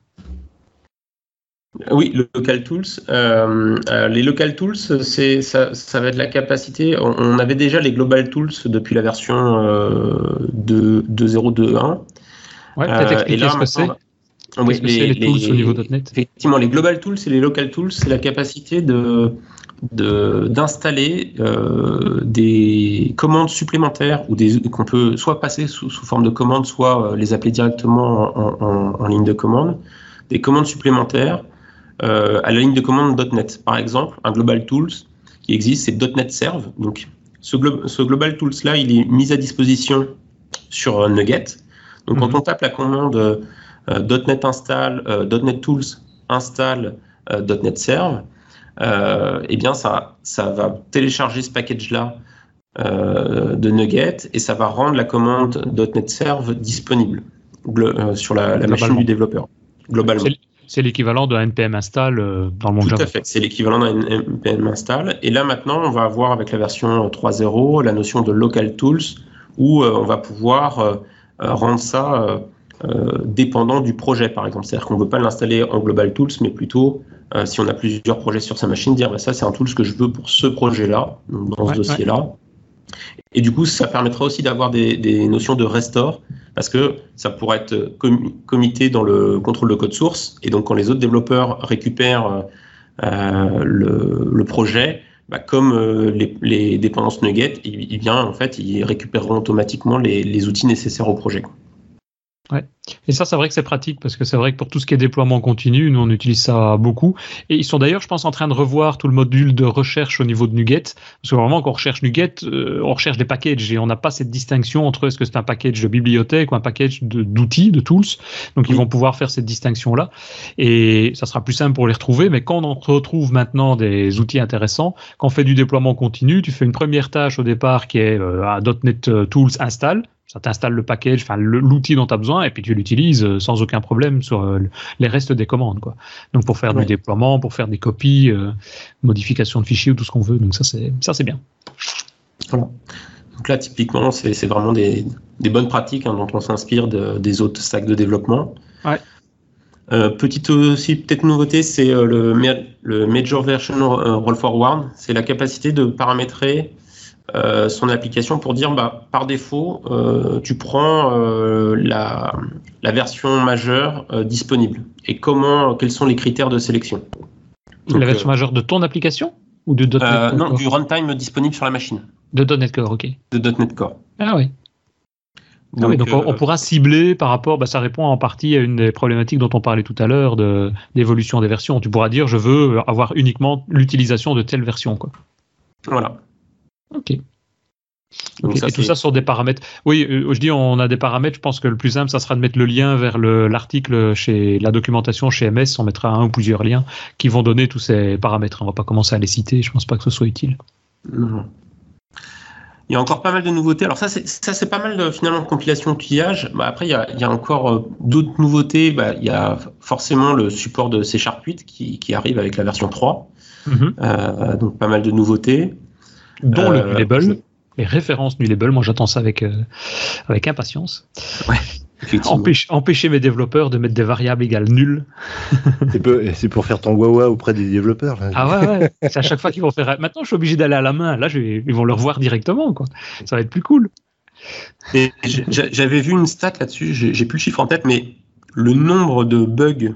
Oui, Local Tools. Euh, euh, les Local Tools, c'est ça, ça, va être la capacité. On, avait déjà les Global Tools depuis la version euh, 2.0.2.1. Ouais, peut-être expliquer ce que c'est. Oui, les, les, tools au niveau .NET Effectivement, les Global Tools et les Local Tools, c'est la capacité de d'installer euh, des commandes supplémentaires ou des qu'on peut soit passer sous, sous, forme de commandes, soit euh, les appeler directement en, en, en, ligne de commande, des commandes supplémentaires euh, à la ligne de commande .NET. Par exemple, un Global Tools qui existe, c'est .NET Serve. Donc, ce, glo ce Global Tools là, il est mis à disposition sur NuGet. Donc, mm -hmm. quand mhm. on tape la commande euh, .NET install, euh, .NET Tools install .NET Serve, eh bien, ça, ça va télécharger ce package-là de NuGet et ça va rendre la commande .NET Serve disponible sur la, la machine du développeur, globalement. C'est l'équivalent d'un npm install euh, dans le monde Tout Java. à fait, c'est l'équivalent d'un npm install. Et là maintenant, on va avoir avec la version 3.0 la notion de local tools où euh, on va pouvoir euh, rendre ça euh, dépendant du projet, par exemple. C'est-à-dire qu'on ne veut pas l'installer en global tools, mais plutôt euh, si on a plusieurs projets sur sa machine, dire bah, ça c'est un tool que je veux pour ce projet-là, dans ouais, ce dossier-là. Ouais. Et du coup, ça permettra aussi d'avoir des, des, notions de restore, parce que ça pourrait être com commité dans le contrôle de code source. Et donc, quand les autres développeurs récupèrent euh, le, projet, bah, comme euh, les, dépendances NuGet, il, il vient, en fait, ils récupéreront automatiquement les outils nécessaires au projet. Ouais. Et ça, c'est vrai que c'est pratique parce que c'est vrai que pour tout ce qui est déploiement continu, nous on utilise ça beaucoup. Et ils sont d'ailleurs, je pense, en train de revoir tout le module de recherche au niveau de NuGet. Parce que vraiment, quand on recherche NuGet, euh, on recherche des packages et on n'a pas cette distinction entre est-ce que c'est un package de bibliothèque ou un package d'outils, de, de, tools. Donc oui. ils vont pouvoir faire cette distinction-là. Et ça sera plus simple pour les retrouver. Mais quand on retrouve maintenant des outils intéressants, quand on fait du déploiement continu, tu fais une première tâche au départ qui est euh, .NET Tools install ça t'installe le package, enfin l'outil dont tu as besoin, et puis tu l'utilises sans aucun problème sur euh, les restes des commandes. Quoi. Donc pour faire ouais. du déploiement, pour faire des copies, euh, modification de fichiers ou tout ce qu'on veut. Donc ça c'est ça c'est bien. Voilà. Donc là typiquement c'est vraiment des, des, bonnes pratiques hein, dont on s'inspire de, des autres stacks de développement. Ouais. Euh, petite aussi peut-être nouveauté, c'est euh, le, le Major Version Roll Forward. C'est la capacité de paramétrer euh, son application pour dire bah, par défaut, euh, tu prends euh, la, la, version majeure disponible et comment, quels sont les critères de sélection? Donc, la version majeure de ton application ou de .NET Core? Non, du runtime disponible sur la machine. De .NET Core, ok. De .NET Core. Ah oui. Donc, ah oui, donc on, on, pourra cibler par rapport, bah, ça répond en partie à une des problématiques dont on parlait tout à l'heure d'évolution de, des versions. Tu pourras dire je veux avoir uniquement l'utilisation de telle version. Quoi. Voilà. Ok. Donc okay. ça, et tout ça sur des paramètres. Oui, euh, je dis on a des paramètres. Je pense que le plus simple, ça sera de mettre le lien vers l'article chez la documentation chez MS. On mettra un ou plusieurs liens qui vont donner tous ces paramètres. On va pas commencer à les citer. Je pense pas que ce soit utile. Non. Il y a encore pas mal de nouveautés. Alors ça, c'est pas mal de, finalement de compilation outillage. Bah, après, il y a, il y a encore euh, d'autres nouveautés. Bah, il y a forcément le support de C Sharp 8 qui, qui arrive avec la version 3. Mm -hmm. euh, donc pas mal de nouveautés dont euh, le Nulable, les références Nulable. Moi, j'attends ça avec, euh, avec impatience. Ouais. Empêcher, empêcher, mes développeurs de mettre des variables égales nul. c'est pour faire ton wawa auprès des développeurs. Là. Ah ouais, ouais. c'est à chaque fois qu'ils vont faire. Maintenant, je suis obligé d'aller à la main. Là, je vais... ils vont le revoir directement. Quoi. Ça va être plus cool. J'avais vu une stat là-dessus, j'ai plus le chiffre en tête, mais le nombre de bugs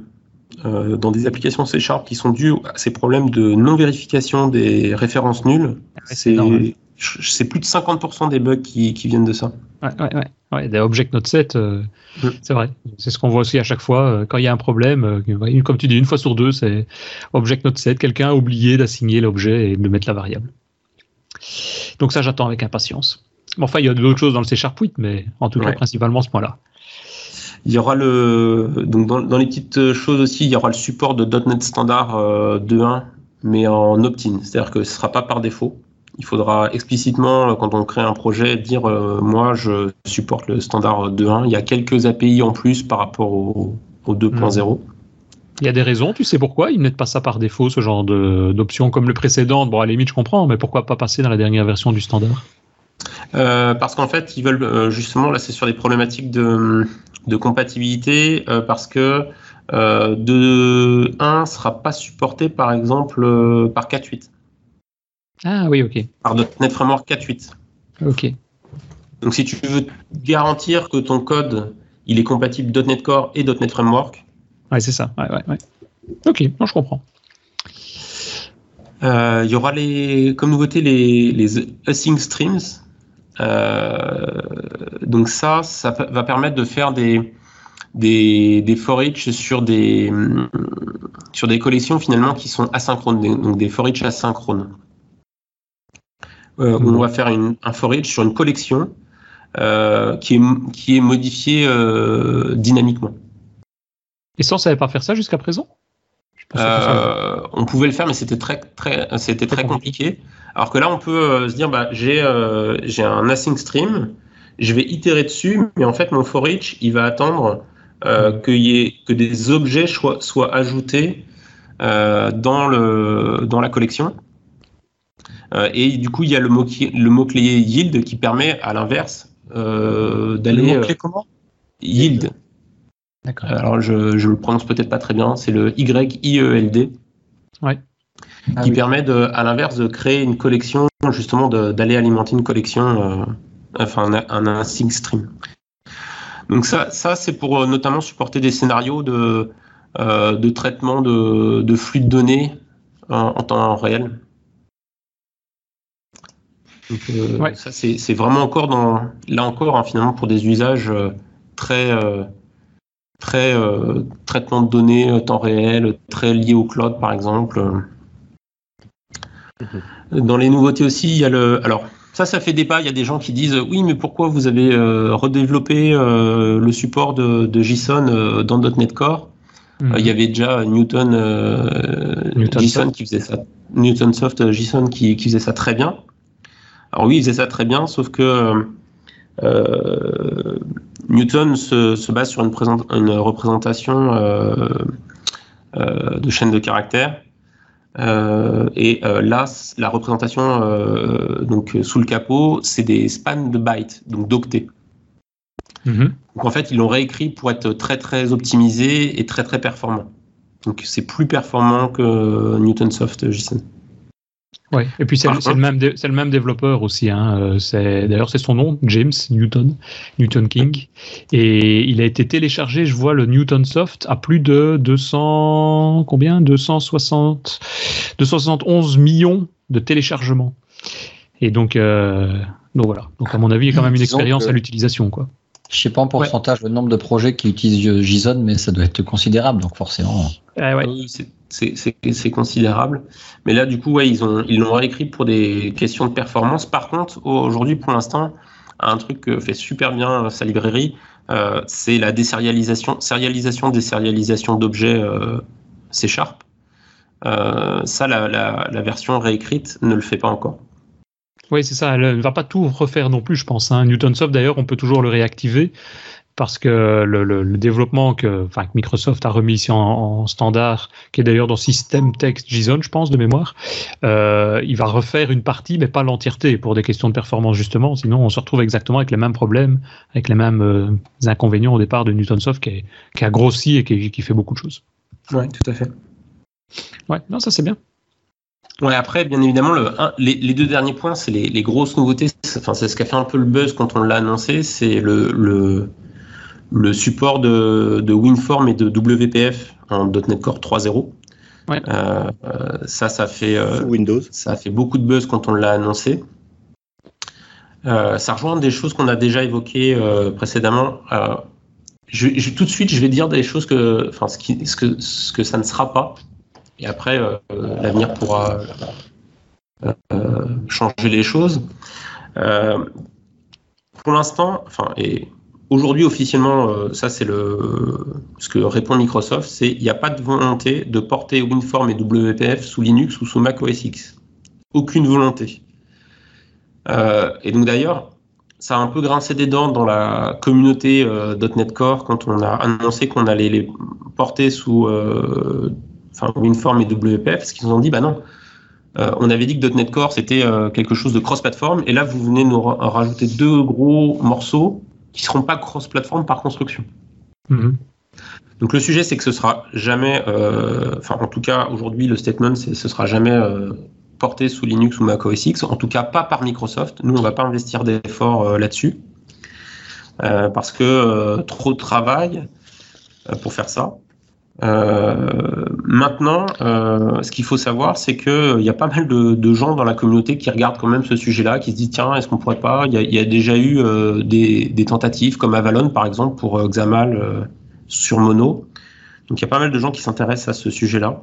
euh, dans des applications C Sharp qui sont dus à ces problèmes de non-vérification des références nulles, ouais, c'est plus de 50% des bugs qui, qui, viennent de ça. Ouais, ouais, ouais. ouais des Object Note 7, euh, mm. c'est vrai. C'est ce qu'on voit aussi à chaque fois. Euh, quand il y a un problème, euh, comme tu dis, une fois sur deux, c'est Object Note 7, quelqu'un a oublié d'assigner l'objet et de mettre la variable. Donc ça, j'attends avec impatience. Bon, enfin, il y a d'autres choses dans le C Sharp 8, mais en tout cas, principalement ce point-là. Il y aura le donc dans, dans, les petites choses aussi, il y aura le support de .NET Standard euh, 2.1, mais en opt-in, c'est-à-dire que ce sera pas par défaut. Il faudra explicitement, quand on crée un projet, dire euh, moi je supporte le standard 2.1. Il y a quelques API en plus par rapport au, au 2.0. Il y a des raisons, tu sais pourquoi ils mettent pas ça par défaut, ce genre d'option comme le précédent? Bon, à la limite, je comprends, mais pourquoi pas passer dans la dernière version du standard? Parce qu'en fait, ils veulent justement, là, c'est sur des problématiques de, de compatibilité, parce que euh, de 1 sera pas supporté par exemple euh, par 4.8. Ah oui, ok. Par .NET Framework 4.8. Ok. Donc si tu veux garantir que ton code il est compatible .NET Core et .NET Framework. Ouais, c'est ça. Ouais, ouais, ouais. Ok, non, je comprends. Euh, il y aura les, comme nouveauté les, les Async Streams. Donc ça, ça va permettre de faire des, des, des sur des, sur des collections finalement qui sont asynchrones, donc des forage asynchrones. Euh, on va faire une, un forage sur une collection euh, qui, est, qui est modifiée euh, dynamiquement. Et ça, on savait pas faire ça jusqu'à présent? Euh, On pouvait le faire, mais c'était très, très, c'était très compliqué. Alors que là, on peut se dire, bah, j'ai, j'ai un async stream, je vais itérer dessus, mais en fait, mon forage, il va attendre euh, que, y que des objets soient, ajoutés euh, dans, le, dans la collection. Euh, et du coup, il y a le mot-clé mot yield qui permet, à l'inverse, d'aller. Le mot-clé comment? Yield. D'accord. Alors, je, je le prononce peut-être pas très bien, c'est le Y-I-E-L-D. Ouais. qui ah permet, de, à l'inverse, de créer une collection, justement, d'aller alimenter une collection, enfin, un, un, sync stream. Donc ça, ça c'est pour euh, notamment supporter des scénarios de, euh, de traitement de, flux de données en, temps réel. Euh, ça c'est vraiment encore dans là encore hein, finalement pour des usages très très traitement de données temps réel, très lié au cloud par exemple. Mhm. Dans les nouveautés aussi, il y a le alors ça, ça fait débat. Il y a des gens qui disent oui, mais pourquoi vous avez euh, redéveloppé euh, le support de, JSON euh, dans .NET Core? Mhm. Il y avait déjà Newton, JSON qui faisait ça, Newton Soft JSON qui, faisait ça très bien. Alors oui, il faisait ça très bien, sauf que Newton se, base sur une, une représentation de chaîne de caractères euh, et euh, là, la représentation euh, donc sous le capot, c'est des spans de bytes, donc d'octets. Mhm. Donc en fait, ils l'ont réécrit pour être très très optimisé et très très performant. Donc c'est plus performant que Newton Soft JSON. Ouais. Et puis c'est le, même c'est le même développeur aussi. Hein. Euh, c'est d'ailleurs c'est son nom, James Newton, Newton King, et il a été téléchargé. Je vois le Newton Soft à plus de 200 combien? 260 271 millions de téléchargements. Et donc euh, donc voilà. Donc à mon avis, il y a quand même une expérience à l'utilisation quoi. Je sais pas en pourcentage le nombre de projets qui utilisent JSON, mais ça doit être considérable, donc forcément. Ah ouais c'est considérable. Mais là, du coup, ils ont ils l'ont réécrit pour des questions de performance. Par contre, aujourd'hui, pour l'instant, un truc que fait super bien sa librairie, euh, c'est la désérialisation, sérialisation, désérialisation d'objets euh, C Sharp. Euh, ça, la, la, version réécrite ne le fait pas encore. Oui, c'est ça. Elle ne va pas tout refaire non plus, je pense. Hein. Newton Soft, d'ailleurs, on peut toujours le réactiver parce que le, développement que, enfin, Microsoft a remis ici en, standard, qui est d'ailleurs dans System Text JSON, je pense, de mémoire, euh, il va refaire une partie, mais pas l'entièreté, pour des questions de performance, justement. Sinon, on se retrouve exactement avec les mêmes problèmes, avec les mêmes euh, inconvénients au départ de Newton Soft, qui, a grossi et qui, fait beaucoup de choses. Oui, tout à fait. Ouais, non, ça c'est bien. Ouais, après, bien évidemment, le, les, deux derniers points, c'est les, grosses nouveautés. Enfin, c'est ce qui a fait un peu le buzz quand on l'a annoncé. C'est le, le support de, WinForm et de WPF en .NET Core 3.0. Euh, ça, ça fait, euh, Windows. ça a fait beaucoup de buzz quand on l'a annoncé. Euh, ça rejoint des choses qu'on a déjà évoquées précédemment. Je, tout de suite, je vais dire des choses que, enfin, ce, qui, ce, que, ce que ça ne sera pas. Et après, l'avenir pourra changer les choses. pour l'instant, enfin, et Aujourd'hui, officiellement, euh, ça c'est le ce que répond Microsoft, c'est il n'y a pas de volonté de porter WinForm et WPF sous Linux ou sous Mac OS X. Aucune volonté. Euh, et donc d'ailleurs, ça a un peu grincé des dents dans la communauté euh, .NET Core quand on a annoncé qu'on allait les porter sous WinForm et WPF, parce qu'ils nous ont dit bah non, on avait dit que .NET Core c'était quelque chose de cross-platform, et là vous venez nous rajouter deux gros morceaux qui seront pas cross-platform par construction. Mhm. Donc le sujet, c'est que ce sera jamais, euh, enfin en tout cas aujourd'hui le statement, c'est ce sera jamais euh, porté sous Linux ou Mac OS X, en tout cas pas par Microsoft. Nous, on va pas investir d'efforts euh, là-dessus parce que trop de travail pour faire ça. Maintenant, ce qu'il faut savoir, c'est qu'il y a pas mal de, gens dans la communauté qui regardent quand même ce sujet-là, qui se disent tiens, est-ce qu'on pourrait pas? Il y, a déjà eu des, des, tentatives comme Avalon par exemple pour Xamal sur Mono. Donc il y a pas mal de gens qui s'intéressent à ce sujet-là.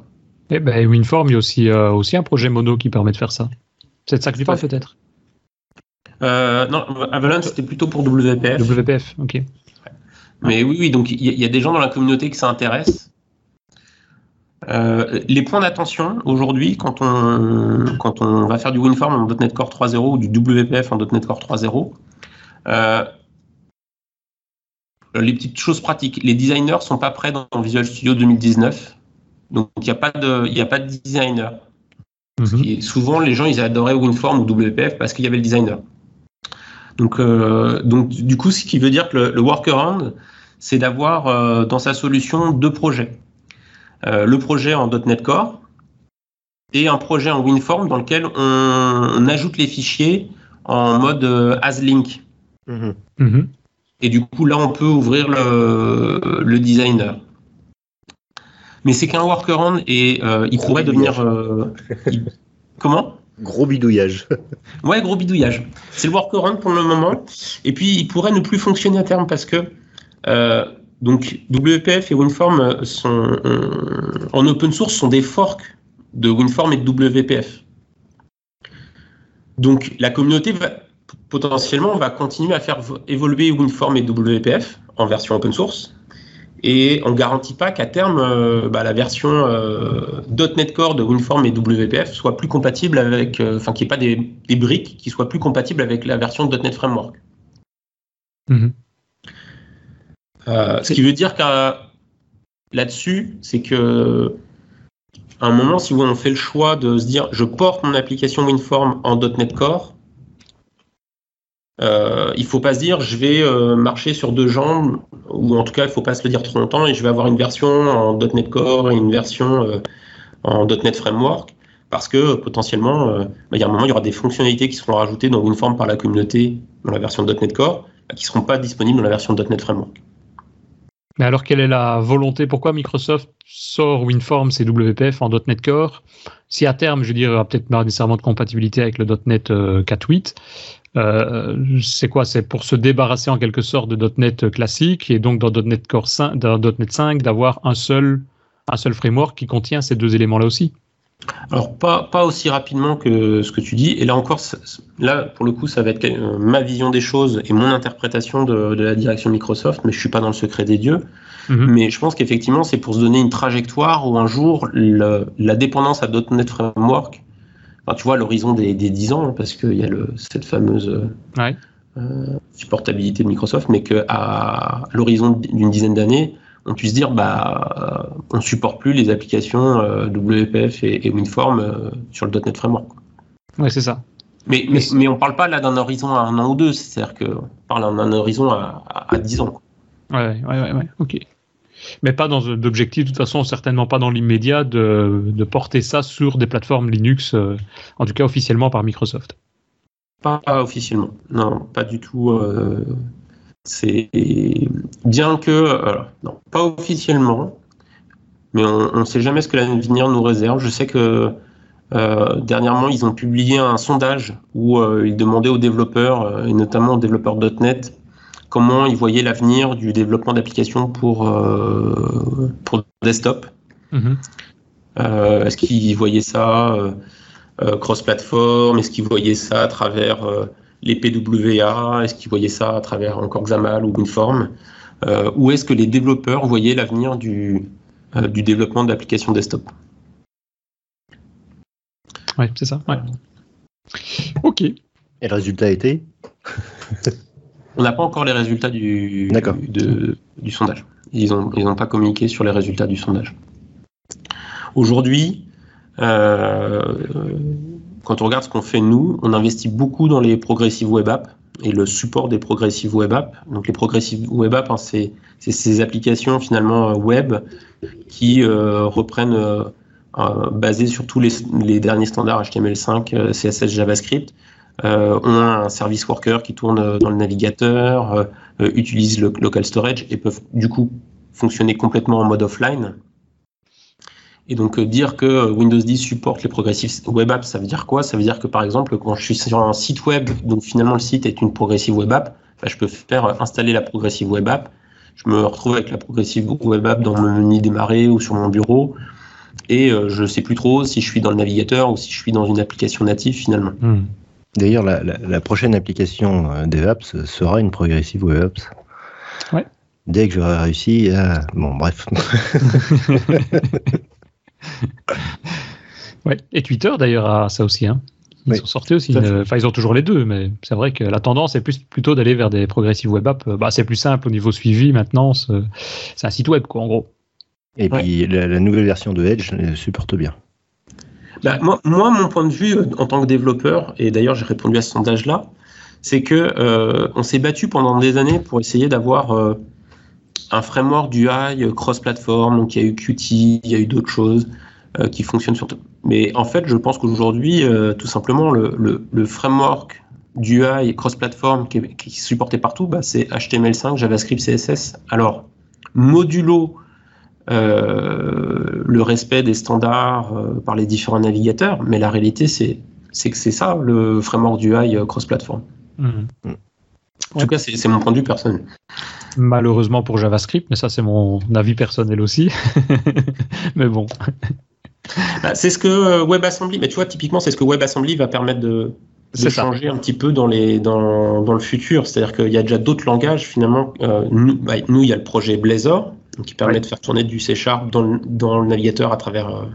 Et eh ben, WinForm, il y a aussi, euh, aussi un projet Mono qui permet de faire ça. C'est de ça que tu parles peut-être euh, Non, Avalanche c'était plutôt pour WPF. WPF, ok. Mais oui, oui, donc il y, a des gens dans la communauté qui s'intéressent. Euh, les points d'attention aujourd'hui, quand on, quand on va faire du WinForm en .NET Core 3.0 ou du WPF en .NET Core 3.0, euh, les petites choses pratiques. Les designers sont pas prêts dans Visual Studio 2019. Donc, il n'y a, pas de, a pas de designer. Mhm. souvent, les gens, ils adoraient WinForm ou WPF parce qu'il y avait le designer. Donc, euh, donc, du coup, ce qui veut dire que le, workaround, c'est d'avoir dans sa solution deux projets. Le projet en .NET Core et un projet en WinForm dans lequel on, ajoute les fichiers en mode AsLink. Mhm. Mhm. Et du coup, là, on peut ouvrir le, designer. Mais c'est qu'un workaround et euh, il pourrait devenir. Euh, comment? Gros bidouillage. ouais, gros bidouillage. C'est le workaround pour le moment. Et puis, il pourrait ne plus fonctionner à terme parce que. Euh, donc, WPF et WinForm sont, en open source sont des forks de WinForm et de WPF. Donc, la communauté va, potentiellement, va continuer à faire évoluer WinForm et WPF en version open source. Et on ne garantit pas qu'à terme, euh, bah, la version euh, .NET Core de WinForm et WPF soit plus compatible avec, euh, enfin, qu'il n'y ait pas des, briques qui soient plus compatibles avec la version .NET Framework. Mhm. ce qui veut dire que là-dessus, c'est que à un moment, si on fait le choix de se dire, je porte mon application WinForm en .NET Core, euh, il faut pas se dire je vais euh, marcher sur deux jambes, ou en tout cas il faut pas se le dire trop longtemps et je vais avoir une version en .NET Core et une version euh, en .NET Framework parce que potentiellement bah, il y a un moment il y aura des fonctionnalités qui seront rajoutées dans WinForm par la communauté dans la version .NET Core qui seront pas disponibles dans la version .NET Framework. Mais alors quelle est la volonté? Pourquoi Microsoft sort WinForm WPF en .NET Core? Si à terme, je veux dire, il n'y aura peut-être pas nécessairement de compatibilité avec le .NET 4.8, euh, c'est quoi? C'est pour se débarrasser en quelque sorte de .NET classique et donc dans .NET Core 5, dans .NET 5 d'avoir un seul, un seul framework qui contient ces deux éléments-là aussi. Alors pas, pas aussi rapidement que ce que tu dis. Et là encore, là pour le coup, ça va être euh, ma vision des choses et mon interprétation de, la direction Microsoft, mais je suis pas dans le secret des dieux. Mhm. Mais je pense qu'effectivement, c'est pour se donner une trajectoire où un jour la dépendance à .NET Framework tu vois, l'horizon des, des, 10 ans, parce qu'il y a le, cette fameuse euh, supportabilité de Microsoft, mais qu'à l'horizon d'une dizaine d'années, on puisse dire bah euh, on supporte plus les applications euh, WPF et, WinForm sur le .NET Framework. Ouais, c'est ça. Mais, mais, mais, on parle pas là d'un horizon à un an ou deux, c'est-à-dire qu'on parle d'un horizon à, à, 10 ans. Ouais, ouais, ouais, ouais, ok mais pas dans d'objectif, de toute façon, certainement pas dans l'immédiat, de, porter ça sur des plateformes Linux, euh, en tout cas officiellement par Microsoft. Pas, officiellement, non, pas du tout. Euh, c'est bien que, non, pas officiellement, mais on ne sait jamais ce que l'avenir nous réserve. Je sais que euh, dernièrement, ils ont publié un sondage où ils demandaient aux développeurs, et notamment aux développeurs .NET, comment ils voyaient l'avenir du développement d'applications pour, euh, pour desktop. Mhm. Euh, est-ce qu'ils voyaient ça euh, cross-platform? Est-ce qu'ils voyaient ça à travers les PWA Est-ce qu'ils voyaient ça à travers encore XAML ou WinForm Ou est-ce que les développeurs voyaient l'avenir du, du développement d'applications desktop? Oui, c'est ça. Ok. Et le résultat était On n'a pas encore les résultats du, du sondage. Ils n'ont ils pas communiqué sur les résultats du sondage. Aujourd'hui, Euh, quand on regarde ce qu'on fait nous, on investit beaucoup dans les progressive web apps et le support des progressive web apps. Donc les progressive web apps, hein, c'est ces applications finalement web qui reprennent basées sur tous les, derniers standards HTML5, CSS, JavaScript euh, ont un service worker qui tourne dans le navigateur, euh, euh, utilisent le local storage et peuvent du coup fonctionner complètement en mode offline. Et donc dire que Windows 10 supporte les progressive web apps, ça veut dire quoi? Ça veut dire que par exemple, quand je suis sur un site web, donc finalement le site est une progressive web app, bah, je peux faire installer la progressive web app. Je me retrouve avec la progressive web app dans mon menu démarrer ou sur mon bureau. Et je ne sais plus trop si je suis dans le navigateur ou si je suis dans une application native finalement. Hmm. D'ailleurs, la, prochaine application euh, DevApps sera une progressive web apps. Ouais. Dès que j'aurai réussi à... Bon, bref. ouais. Et Twitter, d'ailleurs, a ça aussi. Hein. Ils sont sortis aussi. Enfin, ils ont toujours les deux, mais c'est vrai que la tendance est plus plutôt d'aller vers des progressive web apps. Bah, c'est plus simple au niveau suivi maintenant. C'est un site web, quoi, en gros. Et puis, la, la, nouvelle version de Edge supporte bien. Bah, moi, mon point de vue euh, en tant que développeur, et d'ailleurs j'ai répondu à ce sondage-là, c'est que euh, on s'est battu pendant des années pour essayer d'avoir euh, un framework UI cross-platform. Donc il y a eu Qt, il y a eu d'autres choses qui fonctionnent sur tout. Mais en fait, je pense qu'aujourd'hui, tout simplement, le, le, framework d'UI cross-platform qui, qui, est supporté partout, bah, c'est HTML5, JavaScript, CSS. Alors, modulo euh, le respect des standards euh, par les différents navigateurs, mais la réalité, c'est que c'est ça le framework du UI euh, cross-platform. Mhm. En tout cas, c'est mon point de vue personnel. Malheureusement pour JavaScript, mais ça, c'est mon avis personnel aussi. mais bon. Bah, c'est ce que WebAssembly, mais tu vois, typiquement, c'est ce que WebAssembly va permettre de, changer un petit peu dans, les, dans, dans le futur. C'est-à-dire qu'il y a déjà d'autres langages, finalement. nous, bah, nous, il y a le projet Blazor, qui permet de faire tourner du C Sharp dans le, dans le navigateur à travers euh,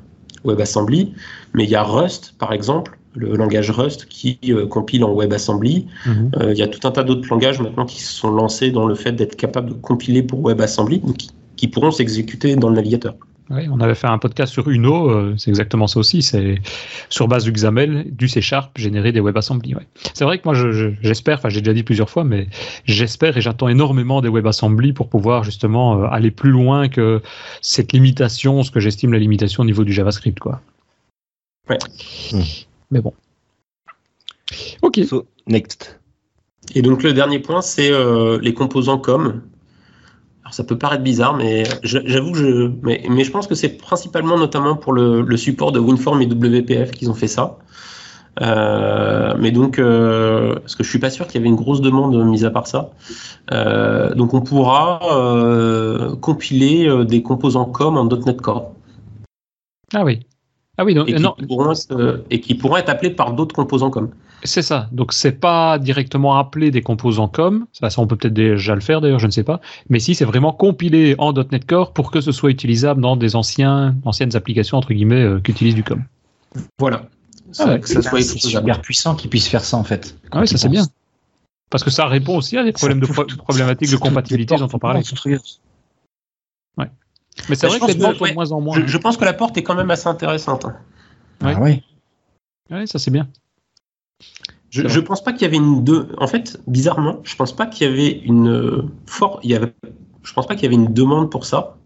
WebAssembly. Mais il y a Rust, par exemple, le langage Rust qui euh, compile en WebAssembly. Mhm. Euh, il y a tout un tas d'autres langages maintenant qui se sont lancés dans le fait d'être capable de compiler pour WebAssembly, donc qui pourront s'exécuter dans le navigateur. Oui, on avait fait un podcast sur Uno, euh, c'est exactement ça aussi. C'est sur base du XAML, du C Sharp, générer des WebAssembly. Ouais. C'est vrai que moi, j'espère, enfin, j'ai déjà dit plusieurs fois, mais j'espère et j'attends énormément des WebAssembly pour pouvoir justement euh, aller plus loin que cette limitation, ce que j'estime la limitation au niveau du JavaScript, quoi. Ouais. Hmm. Mais bon. Ok. next. Et donc le dernier point, c'est euh, les composants comme ça peut paraître bizarre, mais j'avoue que je, mais, je pense que c'est principalement notamment pour le, support de WinForm et WPF qu'ils ont fait ça. Euh, mais donc, euh, parce que je suis pas sûr qu'il y avait une grosse demande mise à part ça. Euh, donc, on pourra compiler des composants COM en .NET Core. Ah oui. Ah oui, donc, et, non. pourront, et qui pourront être appelés par d'autres composants COM. C'est ça. Donc c'est pas directement appelé des composants comme, ça, ça on peut peut-être déjà le faire d'ailleurs, je ne sais pas. Mais si c'est vraiment compilé en .NET Core pour que ce soit utilisable dans des anciens, anciennes applications entre guillemets euh, qui utilisent du com. Voilà. Ah que ça soit super puissant qu'ils puissent faire ça en fait. Ah oui, ça c'est bien. Parce que ça répond aussi à des problèmes de problématiques de compatibilité dont on parlait. Ouais. Mais c'est vrai que les portes de moins en moins. Je, pense que la porte est quand même assez intéressante. Hein. Ah oui. Oui, ça c'est bien. Je, je pense pas qu'il y avait une deux. En fait, bizarrement, je pense pas qu'il y avait une fort. Il y avait. Je pense pas qu'il y avait une demande pour ça.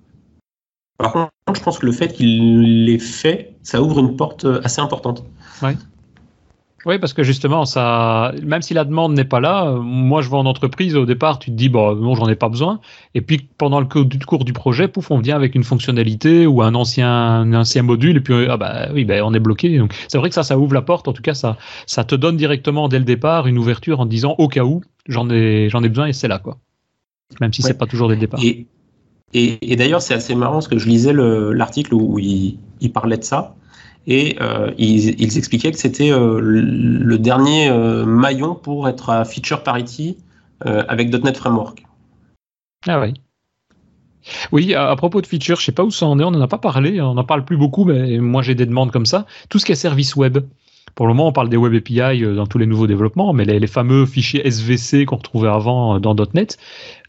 Par contre, je pense que le fait qu'il l'ait fait, ça ouvre une porte assez importante. Ouais. Oui, parce que justement, ça, même si la demande n'est pas là, moi je vais en entreprise, au départ, tu te dis, bon, non, j'en ai pas besoin. Et puis, pendant le cours du projet, pouf, on vient avec une fonctionnalité ou un ancien, un ancien module, et puis, ah bah oui, ben on est bloqué. Donc, c'est vrai que ça, ça ouvre la porte. En tout cas, ça, ça te donne directement, dès le départ, une ouverture en disant, au cas où, j'en ai, j'en ai besoin et c'est là, quoi. Même si c'est pas toujours dès le départ. Et, et, d'ailleurs, c'est assez marrant parce que je lisais l'article où il, il parlait de ça et euh, ils, expliquaient que c'était euh, le dernier euh, maillon pour être à feature parity avec .NET Framework. Ah oui. Oui, à, propos de feature, je sais pas où ça en est, on n'en a pas parlé, on n'en parle plus beaucoup, mais moi j'ai des demandes comme ça. Tout ce qui est service web. Pour le moment, on parle des web API dans tous les nouveaux développements, mais les, fameux fichiers SVC qu'on retrouvait avant dans .NET,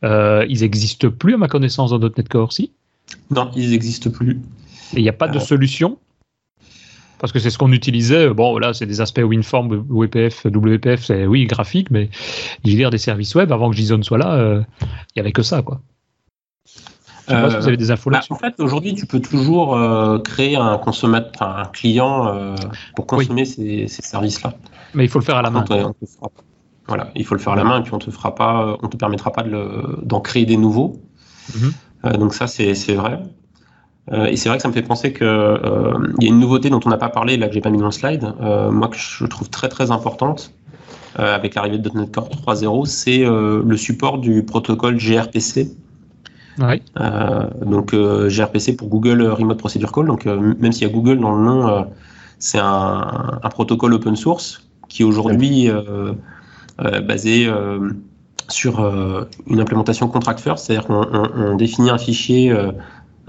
ils n'existent plus à ma connaissance dans .NET Core, si? Non, ils n'existent plus. Et il n'y a pas de solution parce que c'est ce qu'on utilisait. Bon, là, c'est des aspects WinForm, WPF, WPF, c'est oui, graphique, mais lire des services web avant que JSON soit là, il y n'y avait que ça, quoi. Je sais pas si vous avez des infos bah, là-dessus. En fait, aujourd'hui, tu peux toujours créer un consommateur, un client pour consommer ces, services-là. Mais il faut le faire à la main. Voilà, il faut le faire à la main et puis on te fera pas, on te permettra pas d'en créer des nouveaux. Mhm. donc ça, c'est vrai. Euh, et c'est vrai que ça me fait penser qu'il euh, y a une nouveauté dont on n'a pas parlé, là que j'ai pas mis dans le slide, euh, moi que je trouve très très importante avec l'arrivée de .NET Core 3.0, c'est le support du protocole gRPC. donc gRPC pour Google Remote Procedure Call. Donc même s'il y a Google dans le nom, c'est un, protocole open source qui aujourd'hui est basé sur une implémentation contract first, c'est-à-dire qu'on définit un fichier euh,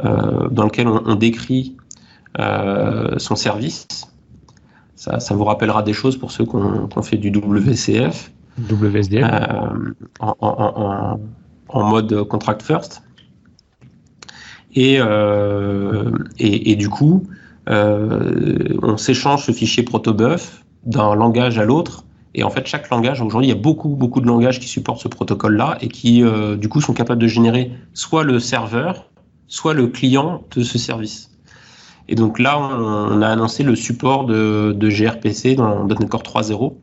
dans lequel on, décrit euh, son service. Ça, vous rappellera des choses pour ceux qui ont, fait du WCF. WSDF. Euh, en, mode contract first. Et, et, du coup, on s'échange ce fichier protobuf d'un langage à l'autre. Et en fait, chaque langage, aujourd'hui, il y a beaucoup, beaucoup de langages qui supportent ce protocole-là et qui, du coup, sont capables de générer soit le serveur, soit le client de ce service. Et donc là, on, a annoncé le support de, gRPC dans .NET Core 3.0.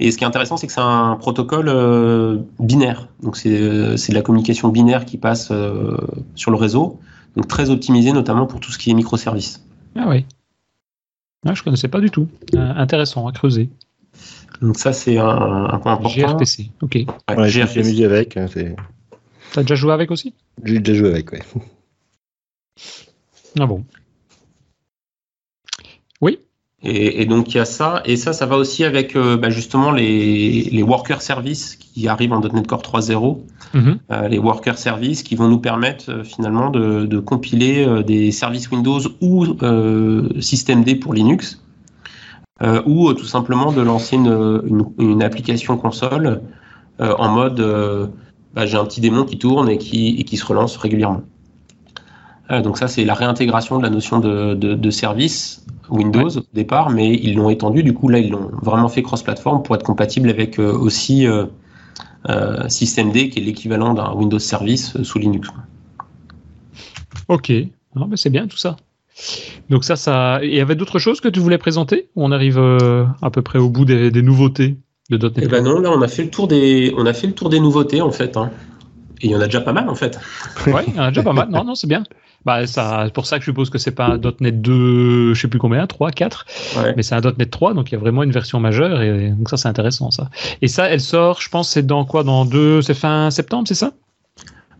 Et ce qui est intéressant, c'est que c'est un protocole euh, binaire. Donc c'est de la communication binaire qui passe euh, sur le réseau. Donc très optimisé, notamment pour tout ce qui est microservices. Ah oui. Ah, je connaissais pas du tout. Euh, intéressant à creuser. Donc ça, c'est un, point important. gRPC, ok. Ouais, j'ai amusé avec. Hein, T'as déjà joué avec aussi? J'ai déjà joué avec, oui. Ah bon Oui. Et, donc il y a ça, et ça, ça va aussi avec euh, bah, justement les, les worker services qui arrivent en .NET Core 3.0, mhm. euh, les worker services qui vont nous permettre euh, finalement de, compiler des services Windows ou systemd pour Linux, ou tout simplement de lancer une, application console en mode bah, j'ai un petit démon qui tourne et qui, et qui se relance régulièrement. Euh, donc ça, c'est la réintégration de la notion de, service Windows au départ, mais ils l'ont étendu. Du coup, là, ils l'ont vraiment fait cross-platform pour être compatible avec euh, aussi euh, systemd, qui est l'équivalent d'un Windows Service sous Linux. Ok, c'est bien tout ça. Donc ça, ça. Il y avait d'autres choses que tu voulais présenter On arrive à peu près au bout des, nouveautés de .NET? Eh ben non, là, on a fait le tour des, on a fait le tour des nouveautés en fait. Hein. Et il y en a déjà pas mal en fait. Oui, il y en a déjà pas mal. Non, non, c'est bien. Bah, ça, c'est pour ça que je suppose que c'est pas un .NET 2, je sais plus combien, 3, 4, mais c'est un .NET 3, donc il y a vraiment une version majeure, et donc ça c'est intéressant ça. Et ça, elle sort, je pense, c'est dans quoi? Dans deux, c'est fin septembre, c'est ça?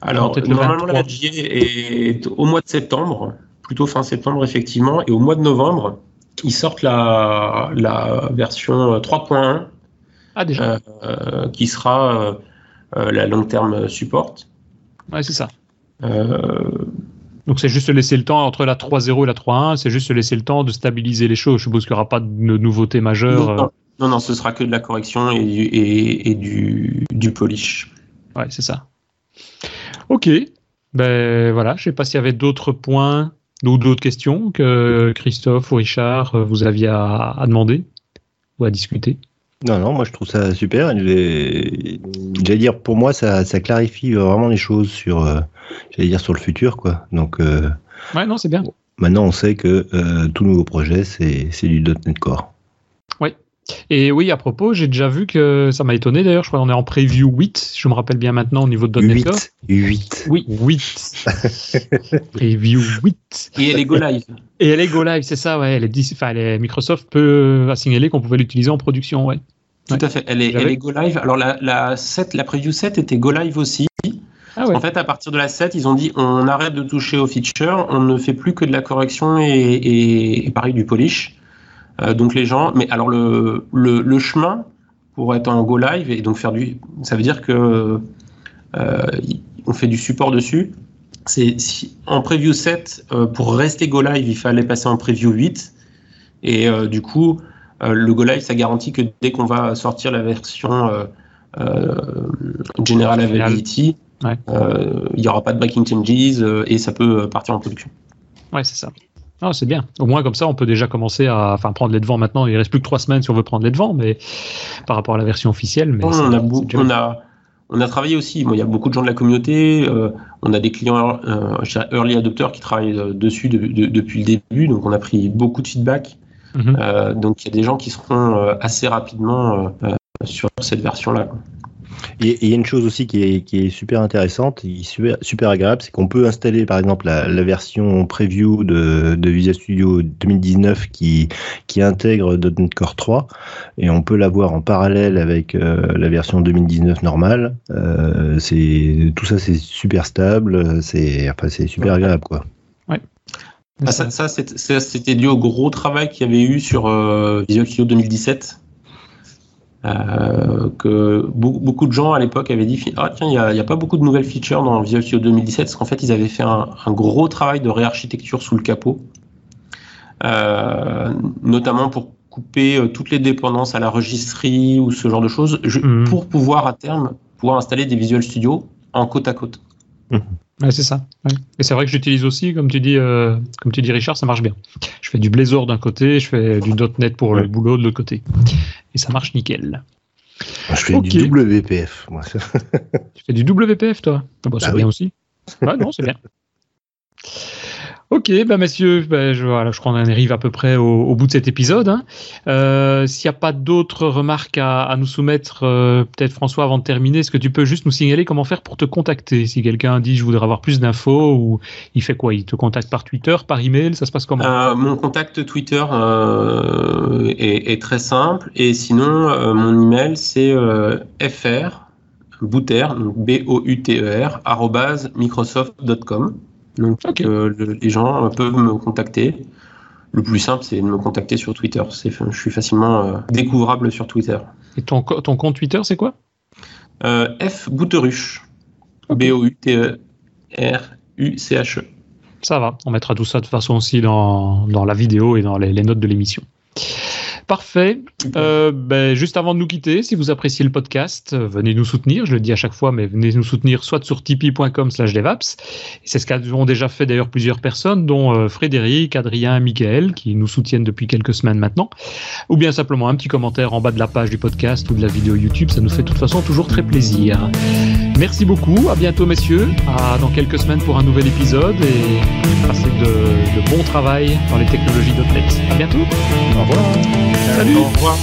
Alors, normalement la JA est au mois de septembre, plutôt fin septembre effectivement, et au mois de novembre, ils sortent la, la version 3.1, ah, déjà. Euh, qui sera euh, la long term support. Ouais, c'est ça. Euh, donc c'est juste laisser le temps entre la 3.0 et la 3.1, c'est juste laisser le temps de stabiliser les choses. Je suppose qu'il n'y aura pas de nouveautés majeures. Non, non, ce sera que de la correction et du, et, du, du polish. Ouais, c'est ça. Ok. Ben voilà, je ne sais pas s'il y avait d'autres points ou d'autres questions que Christophe ou Richard euh, vous aviez à demander ou à discuter. Non, non, moi je trouve ça super. J'allais dire, pour moi, ça, ça, clarifie vraiment les choses sur, euh, j'allais dire, sur le futur, quoi. Donc, euh, ouais, non, c'est bien. Maintenant, on sait que euh, tout nouveau projet, c'est du .NET Core. Oui. Et oui, à propos, j'ai déjà vu que ça m'a étonné d'ailleurs. Je crois qu'on est en preview 8, je me rappelle bien maintenant au niveau de .NET 8, Core. 8. Oui, 8. preview 8. Et elle est go live. Et elle est go live, c'est ça, ouais. Elle est, enfin, Microsoft peut signaler qu'on pouvait l'utiliser en production, ouais. Tout à fait. Elle est, elle est go live. Alors la, la, 7, la preview 7 était go live aussi. Ah ouais. En fait, à partir de la 7, ils ont dit on arrête de toucher aux features, on ne fait plus que de la correction et, et, pareil du polish. Euh, donc les gens, mais alors le, le, le, chemin pour être en go live et donc faire du, ça veut dire que euh, on fait du support dessus. C'est si, en preview 7 euh, pour rester go live, il fallait passer en preview 8 et du coup le Go Live, ça garantit que dès qu'on va sortir la version euh, euh, General Availability, il n'y aura pas de breaking changes et ça peut partir en production. Ouais, c'est ça. Ah, c'est bien. Au moins, comme ça, on peut déjà commencer à enfin, prendre les devants maintenant. Il reste plus que trois semaines si on veut prendre les devants, mais par rapport à la version officielle. Mais on, a on, a, on, a, travaillé aussi. Bon, il y a beaucoup de gens de la communauté. Euh, on a des clients euh, early adopters qui travaillent euh, dessus depuis le début. Donc, on a pris beaucoup de feedback. Mhm. Euh, donc, il y a des gens qui seront assez rapidement sur cette version-là. Et il y a une chose aussi qui est, qui est super intéressante, super, super agréable, c'est qu'on peut installer par exemple la, la version preview de, de, Visual Studio 2019 qui, qui intègre .NET Core 3 et on peut l'avoir en parallèle avec euh, la version 2019 normale. Euh, c'est tout ça c'est super stable, c'est enfin, c'est super agréable quoi. Ah, ça, ça c'était lié au gros travail qu'il y avait eu sur euh, Visual Studio 2017 euh, que beaucoup de gens à l'époque avaient dit ah tiens il n'y a, a, pas beaucoup de nouvelles features dans Visual Studio 2017 parce qu'en fait ils avaient fait un, un, gros travail de réarchitecture sous le capot euh, notamment pour couper euh, toutes les dépendances à la registrie ou ce genre de choses je, mmh. pour pouvoir à terme pouvoir installer des Visual Studio en côte à côte mmh. Ouais, c'est ça. Ouais. Et c'est vrai que j'utilise aussi, comme tu dis, euh, comme tu dis Richard, ça marche bien. Je fais du Blazor d'un côté, je fais du .NET pour le boulot de l'autre côté, et ça marche nickel. Je fais okay. du WPF. Moi. tu fais du WPF, toi? Ah bah, C'est bah, bien oui. aussi. Ouais, non, c'est bien. Ok, bah messieurs, bah, je, crois qu'on arrive à peu près au, bout de cet épisode. Hein. Euh, S'il n'y a pas d'autres remarques à, nous soumettre, euh, peut-être François, avant de terminer, est-ce que tu peux juste nous signaler comment faire pour te contacter? Si quelqu'un dit je voudrais avoir plus d'infos, ou il fait quoi? Il te contacte par Twitter, par email Ça se passe comment? Euh, Mon contact Twitter est, très simple, et sinon, mon email c'est fr bouter, B-O-U-T-E-R, microsoft.com. Donc okay. euh, le, les gens peuvent me contacter. Le plus simple, c'est de me contacter sur Twitter. Je suis facilement euh, découvrable sur Twitter. Et ton, ton compte Twitter, c'est quoi? Euh, F Bouteruche. Okay. B-O-U-T-E-R-U-C-H-E. -E. Ça va, on mettra tout ça de toute façon aussi dans, dans la vidéo et dans les, les notes de l'émission. Parfait. Euh, ben, juste avant de nous quitter, si vous appréciez le podcast, euh, venez nous soutenir. Je le dis à chaque fois, mais venez nous soutenir soit sur tipeee.com/slash devaps. C'est ce qu'ont déjà fait d'ailleurs plusieurs personnes, dont euh, Frédéric, Adrien, Michael, qui nous soutiennent depuis quelques semaines maintenant. Ou bien simplement un petit commentaire en bas de la page du podcast ou de la vidéo YouTube. Ça nous fait de toute façon toujours très plaisir. Merci beaucoup. À bientôt, messieurs. À dans quelques semaines pour un nouvel épisode et passez de, de bon travail dans les technologies .NET. À bientôt. Au revoir. Salut. Au revoir.